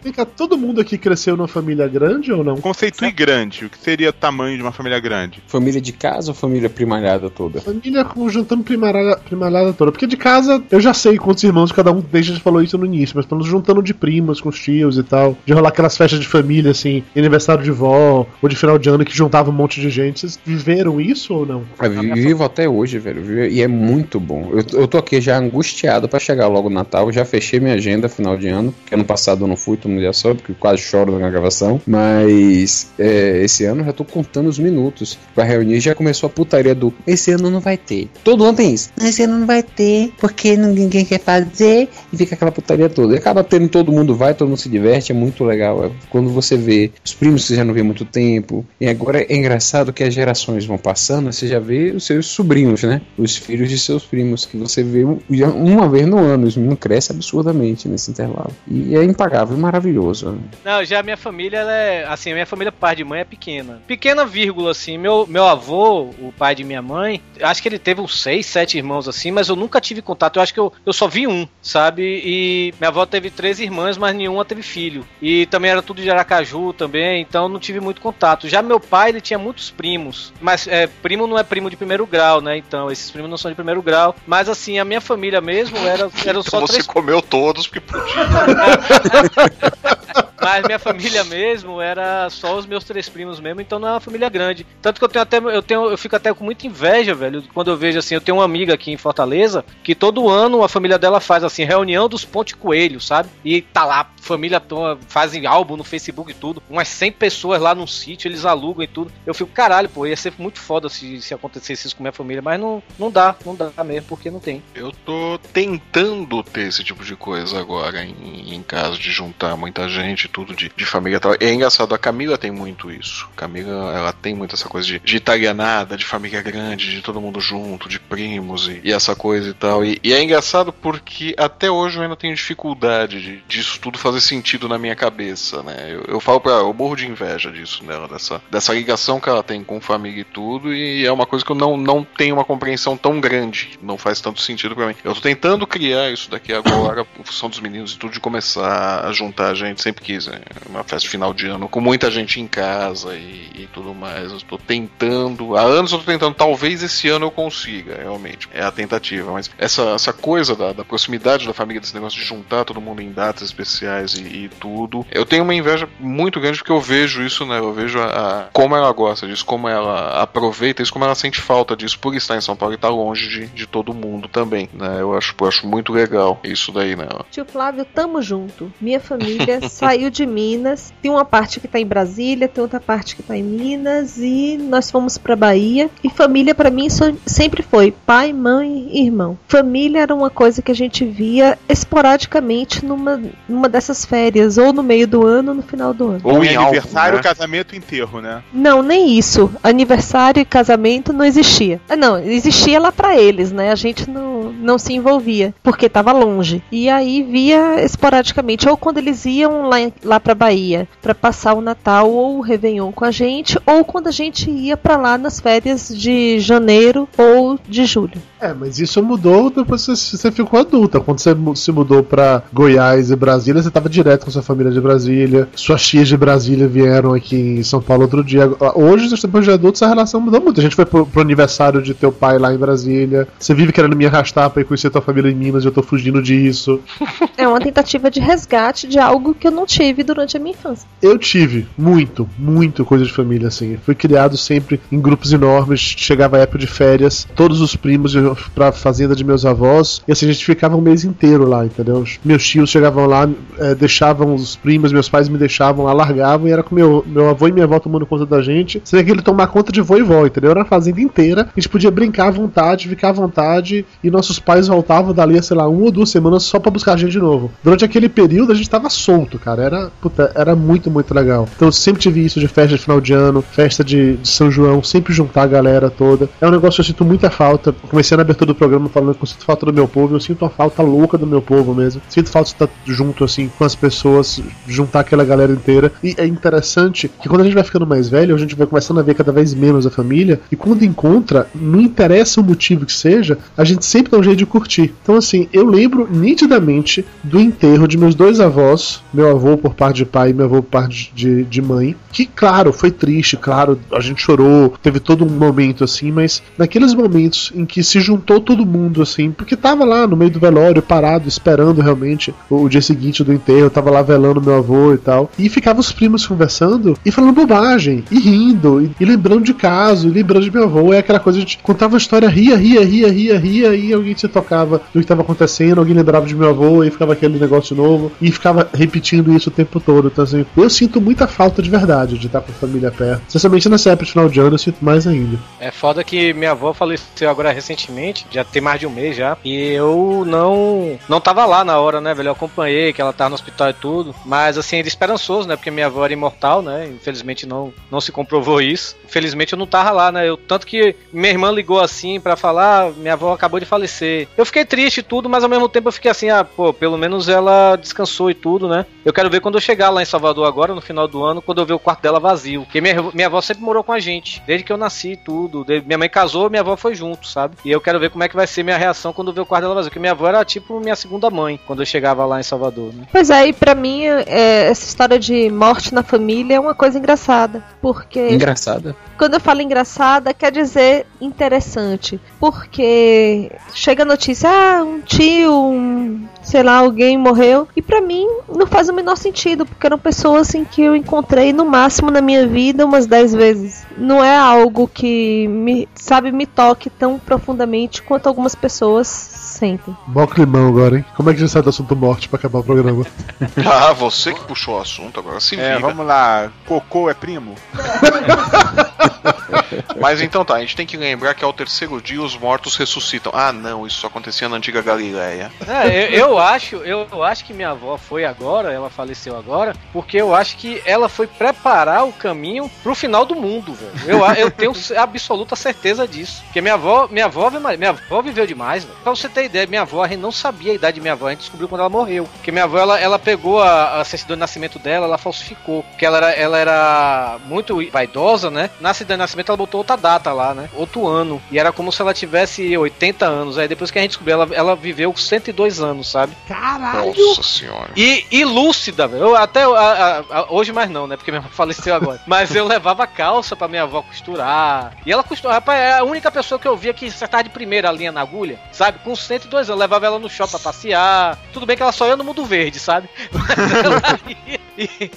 Vem cá, todo mundo aqui cresceu numa família grande ou não? Conceitue grande. O que seria o tamanho de uma família grande? Família de casa ou família primalhada toda? Família com- juntando primalhada, primalhada toda. Porque de casa, eu já sei quantos irmãos cada um desde a gente falou isso no início, mas estamos juntando de primos com os tios e tal. De rolar aquelas festas de família, assim, aniversário de vó, ou de final de ano que juntava um monte de gente. Vocês viveram isso ou não? Eu vivo até hoje, velho. vivo- E é muito bom. Eu, eu tô aqui já angustiado pra chegar logo o Natal. Já fechei minha agenda final de ano. Que ano passado eu não fui, todo mundo já sabe, porque quase choro na gravação. Mas é, esse ano eu já tô contando os minutos pra reunir. Já começou a putaria do esse ano não vai ter. Todo ano tem isso. Esse ano não vai ter, porque ninguém quer fazer. E fica aquela putaria toda. E acaba tendo todo mundo vai, todo mundo se diverte. É muito legal. É quando você vê os primos que já não vê muito tempo. E agora é engraçado que as gerações vão passando, você já vê os seus sobrinhos, né? Os filhos de seus primos, que você vê um- uma vez no ano. Os meninos absurdamente nesse intervalo. E é impagável, maravilhoso. né? Não, já a minha família, ela é. Assim, a minha família pai de mãe é pequena. Pequena, vírgula, assim. Meu, meu avô, o pai de minha mãe, acho que ele teve uns seis, sete irmãos, assim, mas eu nunca tive contato. Eu acho que eu, eu só vi um, sabe? E minha avó teve três irmãs, mas nenhuma teve filho. E também era tudo de Aracaju também, então não tive muito contato. Já meu pai, ele tinha muitos primos. Mas é, primo não é primo de primeiro grau, né? Então, esses primos não são de primeiro grau. Mas assim, a minha família mesmo era, eram só Então você três comeu todos porque podia. mas minha família mesmo era só os meus três primos mesmo, então não é uma família grande. Tanto que eu tenho até eu tenho eu fico até com muita inveja, velho, quando eu vejo assim, eu tenho uma amiga aqui em Fortaleza que todo ano a família dela faz assim reunião dos Ponte Coelho, sabe? E tá lá família toda, fazem álbum no Facebook e tudo, umas 100 pessoas lá num sítio, eles alugam e tudo. Eu fico, caralho, pô, ia ser muito foda se, se acontecesse isso com minha família, mas não, não dá, não dá mesmo, porque não tem. Eu tô tentando ter esse tipo de coisa agora em, em casa, de juntar muita gente, tudo de, de família e tal. É engraçado, a Camila tem muito isso. Camila, ela tem muito essa coisa de, de italianada, de família grande, de todo mundo junto, de primos e, e essa coisa e tal. E, e é engraçado porque até hoje eu ainda tenho dificuldade de, disso tudo fazer sentido na minha cabeça, né? Eu, eu falo pra eu morro de inveja disso dela, dessa, dessa ligação que ela tem com família e tudo, e é uma coisa que eu não, não tenho uma compreensão tão grande, não faz tanto sentido pra mim. Eu tô tentando criar isso daqui agora, em função dos meninos e tudo, de começar a juntar a gente, sempre quis, né? Uma festa final de ano, com muita gente em casa e, e tudo mais. Eu tô tentando, há anos eu tô tentando, talvez esse ano eu consiga, realmente. É a tentativa, mas essa, essa coisa da, da proximidade da família, desse negócio de juntar todo mundo em datas especiais e, e tudo, eu tenho uma inveja muito grande porque eu vejo isso, né? Eu vejo a, a- como ela gosta disso, como ela aproveita isso, como ela sente falta disso por estar em São Paulo estar longe de, de todo mundo também, né? Eu acho, eu acho muito legal isso daí, né? Tio Flávio, tamo junto. Minha família saiu de Minas. Tem uma parte que tá em Brasília, tem outra parte que tá em Minas e nós fomos pra Bahia. E família pra mim sempre foi pai, mãe e irmão. Família era uma coisa que a gente via esporadicamente numa, numa dessas férias, ou no meio do ano ou no final do ano. Ou em aniversário, né? casamento e enterro, né? Não, nem isso. Aniversário e casamento não existia. Ah, não, existia lá pra eles, né? A gente não, não se envolvia, porque tava longe. E aí via esporadicamente, ou quando eles iam lá, lá pra Bahia pra passar o Natal ou o Réveillon com a gente, ou quando a gente ia pra lá nas férias de janeiro ou de julho. É, mas isso mudou depois que você, ficou adulta. Quando você se mudou pra Goiás e Brasília, você tava direto com sua família de Brasília. Suas tias de Brasília vieram aqui em São Paulo outro dia. Hoje, depois de adulto, essa relação mudou muito. A gente foi pro, pro aniversário de teu pai lá em Brasília. Você vive querendo me arrastar pra ir conhecer tua família em Minas e eu tô fugindo disso. É uma tentativa de resgate de algo que eu não tive durante a minha infância. Eu tive muito, muito coisa de família assim. Fui criado sempre em grupos enormes. Chegava a época de férias, todos os primos iam pra fazenda de meus avós. E assim, a gente ficava um mês inteiro lá, entendeu? Meus tios chegavam lá, eh, deixavam os primos, meus pais me deixavam lá, largavam e era com meu, meu avô e minha avó tomando conta da gente. Você vê que ele tomar conta de vô e vó, entendeu? Era a fazenda inteira. A gente podia brincar à vontade, ficar à vontade. E nossos pais voltavam dali, sei lá, uma ou duas semanas só pra buscar a gente de novo. Durante aquele período a gente tava solto, cara. Era, puta, era muito, muito legal. Então eu sempre tive isso de festa de final de ano, festa de, de São João, sempre juntar a galera toda. É um negócio que eu sinto muita falta. Comecei na abertura do programa falando que eu sinto falta do meu povo, eu sinto uma falta louca do meu povo mesmo. Sinto falta de estar junto, assim, com as pessoas, juntar aquela galera inteira. E é interessante que quando a gente vai ficando mais velho, a gente vai começando a ver cada vez menos a família. E quando encontra, não interessa o motivo que seja, a gente sempre dá um jeito de curtir. Então, assim, eu lembro nitidamente do enterro de meus dois avós, meu avô por parte de pai e meu avô por parte de, de mãe, que, claro, foi triste, claro, a gente chorou, teve todo um momento assim, mas naqueles momentos em que se juntou todo mundo, assim, porque tava lá no meio do velório, parado, esperando realmente o, dia seguinte do enterro, tava lá velando meu avô e tal, e ficava os primos conversando e falando bobagem, e rindo, e, e lembrando de caso, e lembrando de meu avô, é aquela coisa de contava a história, ria, ria, ria, ria, ria, e alguém se tocava do que estava acontecendo, alguém lembrava de meu avô, e ficava aquele negócio novo, e ficava repetindo isso o tempo todo. Então, assim, eu sinto muita falta de verdade de estar com a família perto. Especialmente nessa época de final de ano, eu sinto mais ainda. É foda que minha avó faleceu agora recentemente, já tem mais de um mês já, e eu não não tava lá na hora, né, velho? Eu acompanhei que ela tava no hospital e tudo, mas assim, era esperançoso, né? Porque minha avó era imortal, né? Infelizmente não, não se comprovou isso. Infelizmente eu não tava lá, né? Eu, tanto que minha irmã ligou assim para falar, minha avó acabou de falecer. Eu fiquei triste e tudo, mas ao mesmo tempo eu fiquei assim, ah, pô, pelo menos ela descansou e tudo, né? Eu quero ver quando eu chegar lá em Salvador agora, no final do ano, quando eu ver o quarto dela vazio. Porque minha, minha avó sempre morou com a gente, desde que eu nasci e tudo. Desde, minha mãe casou, minha avó foi junto, sabe? E eu quero ver como é que vai ser minha reação quando eu ver o quarto dela vazio. Porque minha avó era tipo minha segunda mãe, quando eu chegava lá em Salvador, né? Pois é, e pra mim, é, essa história de morte na família é uma coisa engraçada. Porque. Engraçada. Quando eu falo engraçada, quer dizer interessante. Porque chega a notícia, ah, um tio, um, sei lá, alguém morreu. E pra mim não faz o menor sentido, porque eram pessoas assim que eu encontrei no máximo na minha vida umas 10 vezes. Não é algo que me, sabe, me toque tão profundamente quanto algumas pessoas sentem. Mó climão agora, hein? Como é que a gente sai do assunto morte pra acabar o programa? Ah, você que puxou o assunto, agora se É, vira. vamos lá. Cocô é primo? Mas então tá, a gente tem que lembrar que ao terceiro dia os mortos ressuscitam. Ah, não, isso só acontecia na antiga Galileia. É, eu, eu acho, eu, acho que minha avó foi agora, ela faleceu agora, porque eu acho que ela foi preparar o caminho pro final do mundo, velho. Eu, eu tenho absoluta certeza disso. Porque minha avó, minha avó, minha avó viveu demais, velho. Pra você ter ideia, minha avó, a gente não sabia a idade de minha avó, a gente descobriu quando ela morreu. Porque minha avó, ela, ela pegou a, a certidão de nascimento dela, ela falsificou. Porque ela era, ela era muito vaidosa, né? Na certidão de nascimento ela botou outra data lá, né? Outro ano. E era como se ela tivesse 80 anos. Aí depois que a gente descobriu, ela, ela viveu 102 anos, sabe? Nossa senhora. E, e lúcida, velho. Até a- a- a- hoje mais não, né? Porque minha mãe faleceu agora. Mas eu levava calça pra minha avó costurar. E ela costurava. Rapaz, é a única pessoa que eu via que acertava de primeira a linha na agulha, sabe? Com 102 anos. Eu levava ela no shopping pra passear. Tudo bem que ela só ia no mundo verde, sabe? Mas ela ia.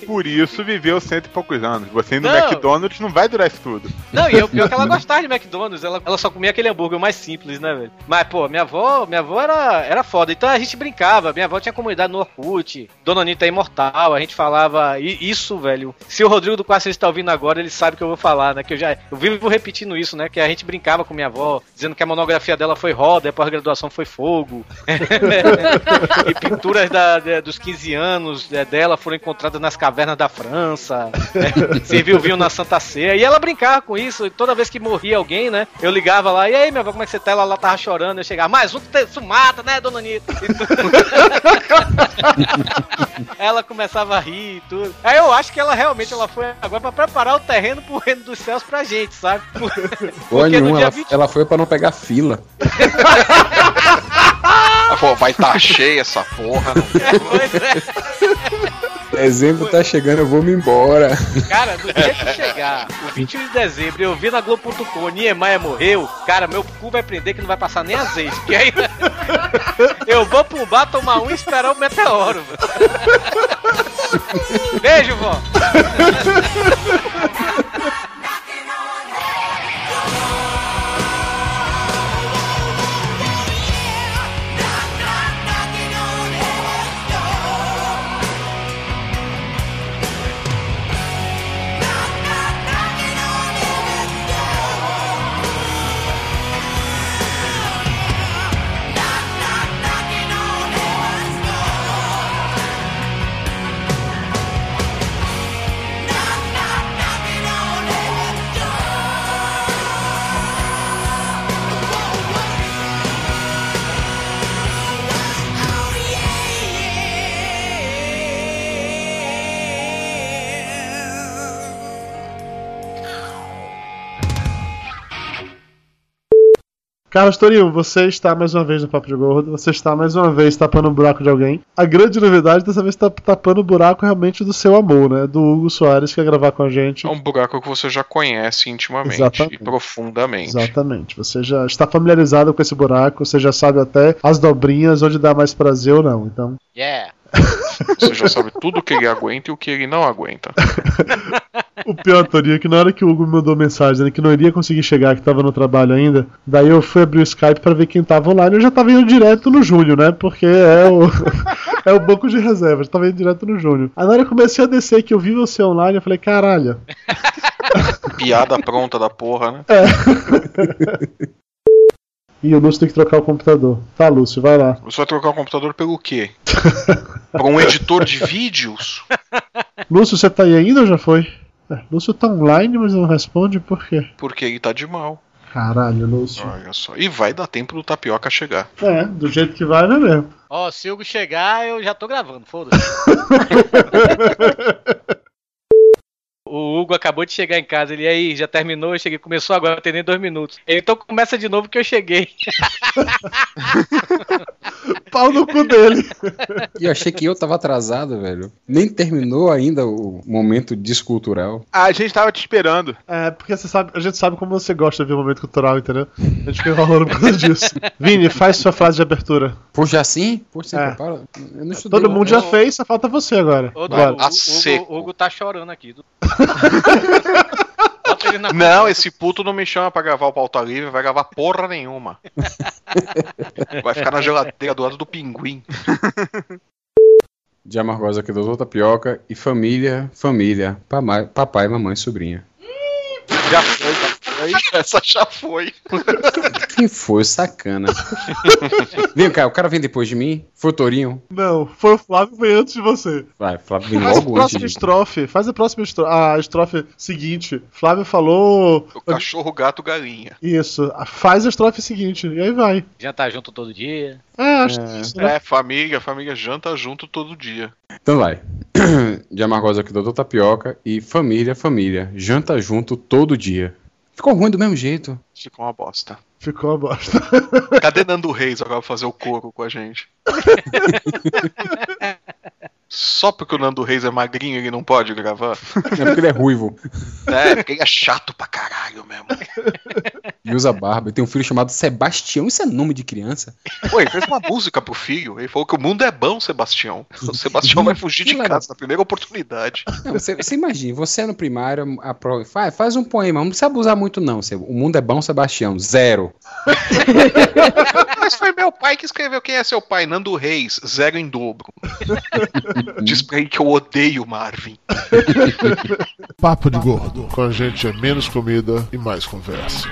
Por isso viveu cento e poucos anos. Você indo no Não. McDonald's não vai durar isso tudo. Não, e o pior é que ela gostava de McDonald's, ela, ela só comia aquele hambúrguer mais simples, né, velho? Mas, pô, minha avó, minha avó era, era foda. Então a gente brincava, minha avó tinha comunidade no Orkut, Dona Anitta é imortal, a gente falava isso, velho. Se o Rodrigo do Quase está ouvindo agora, ele sabe que eu vou falar, né? Que eu já eu vivo repetindo isso, né? Que a gente brincava com minha avó, dizendo que a monografia dela foi roda, a pós-graduação foi fogo. e pinturas da- da- dos 15 anos é, dela foram encontradas nas cavernas da França. É, serviu vinho na Santa Ceia. E ela brincava com isso. E toda vez que morria alguém, né? Eu ligava lá, e aí, minha avó, como é que você tá? Ela lá tava chorando. Eu chegava, mais um que isso mata, né, dona Anitta? Ela começava a rir e tudo. Aí eu acho que ela realmente ela foi agora pra preparar o terreno pro reino dos céus pra gente, sabe? No nenhuma, ela, 20 ela foi pra não pegar fila. Falou, vai tá cheia essa porra. não- Pois é. Dezembro tá chegando, eu vou me embora. Cara, no dia que chegar o 21 de dezembro eu vi na Globo.com Niemeyer morreu, cara, meu cu vai prender que não vai passar nem azeite. Porque aí eu vou pro bar tomar um e esperar o meteoro. Beijo, vó. Carlos Torinho, você está mais uma vez no Papo de Gordo, você está mais uma vez tapando o buraco de alguém. A grande novidade dessa vez está tapando o buraco realmente do seu amor, né? Do Hugo Soares, que ia gravar com a gente. É um buraco que você já conhece intimamente Exatamente. e profundamente. Exatamente. Você já está familiarizado com esse buraco, você já sabe até as dobrinhas, onde dá mais prazer ou não. Então, Yeah. Você já sabe tudo o que ele aguenta e o que ele não aguenta. o pior, Torinho, é que na hora que o Hugo me mandou mensagem dizendo que não iria conseguir chegar, que tava no trabalho ainda, daí eu fui abrir o Skype pra ver quem tava online. Eu já tava indo direto no Júnior, né? Porque é o, é o banco de reserva, já tava indo direto no Júnior. Aí na hora que eu comecei a descer que eu vi você online, eu falei, caralho. Piada pronta da porra, né? E o Lúcio tem que trocar o computador. Tá, Lúcio, vai lá. Você vai trocar o computador pelo quê? Pra um editor de vídeos? Lúcio, você tá aí ainda ou já foi? É, Lúcio tá online, mas não responde por quê? Porque ele tá de mal. Caralho, Lúcio. Olha só. E vai dar tempo do tapioca chegar. É, do jeito que vai, não é mesmo. Ó, se o Hugo chegar, eu já tô gravando, foda-se. O Hugo acabou de chegar em casa, ele aí já terminou, eu cheguei, começou agora, tem nem dois minutos. Então começa de novo que eu cheguei. Pau no cu dele. E eu achei que eu tava atrasado, velho. Nem terminou ainda o momento descultural. Ah, a gente tava te esperando. É, porque você sabe, a gente sabe como você gosta de ver o momento cultural, entendeu? A gente fica enrolando por causa disso. Vini, faz sua frase de abertura. Poxa, assim? Você É. prepara? Eu não estudei. Todo mundo já fez, só falta você agora. Ô. Hugo, o Hugo tá chorando aqui. Bota ele na Não, esse puto não me chama pra gravar o pauta livre, vai gravar porra nenhuma. Vai ficar na geladeira do lado do pinguim. De Amargosa aqui, doutor Tapioca. E família, família. Papai, mamãe, sobrinha. Já foi, já foi. Essa já foi. Quem foi sacana? vem cá, o cara vem depois de mim? Foi o Torinho? Não, foi o Flávio que veio antes de você. Vai, Flávio vem Faz a logo antes próxima de estrofe. Faz a próxima estrofe. A estrofe seguinte. Flávio falou. O cachorro, gato, galinha. Isso. Faz a estrofe seguinte. E aí vai. Jantar junto todo dia. É, acho é isso, né? É, família, família janta junto todo dia. Então vai. De Amargosa aqui, doutor Tapioca. E família, família. Janta junto todo dia. Ficou ruim do mesmo jeito. Ficou uma bosta. Ficou uma bosta. Cadê Nando Reis agora pra fazer o coro com a gente? Só porque o Nando Reis é magrinho ele não pode gravar? É porque ele é ruivo. É, porque ele é chato pra caralho mesmo. E usa barba. E tem um filho chamado Sebastião. Isso é nome de criança? Pô, ele fez uma música pro filho. Ele falou que o mundo é bom, Sebastião. O Sebastião vai fugir de casa na primeira oportunidade. Não, você, você imagina, você é no primário, a prova, faz, faz um poema, não precisa abusar muito não. O mundo é bom, Sebastião. Zero. Mas foi meu pai que escreveu quem é seu pai, Nando Reis, zero em dobro. Diz pra ele que eu odeio Marvin. Papo de Gordo. Com a gente é menos comida e mais conversa.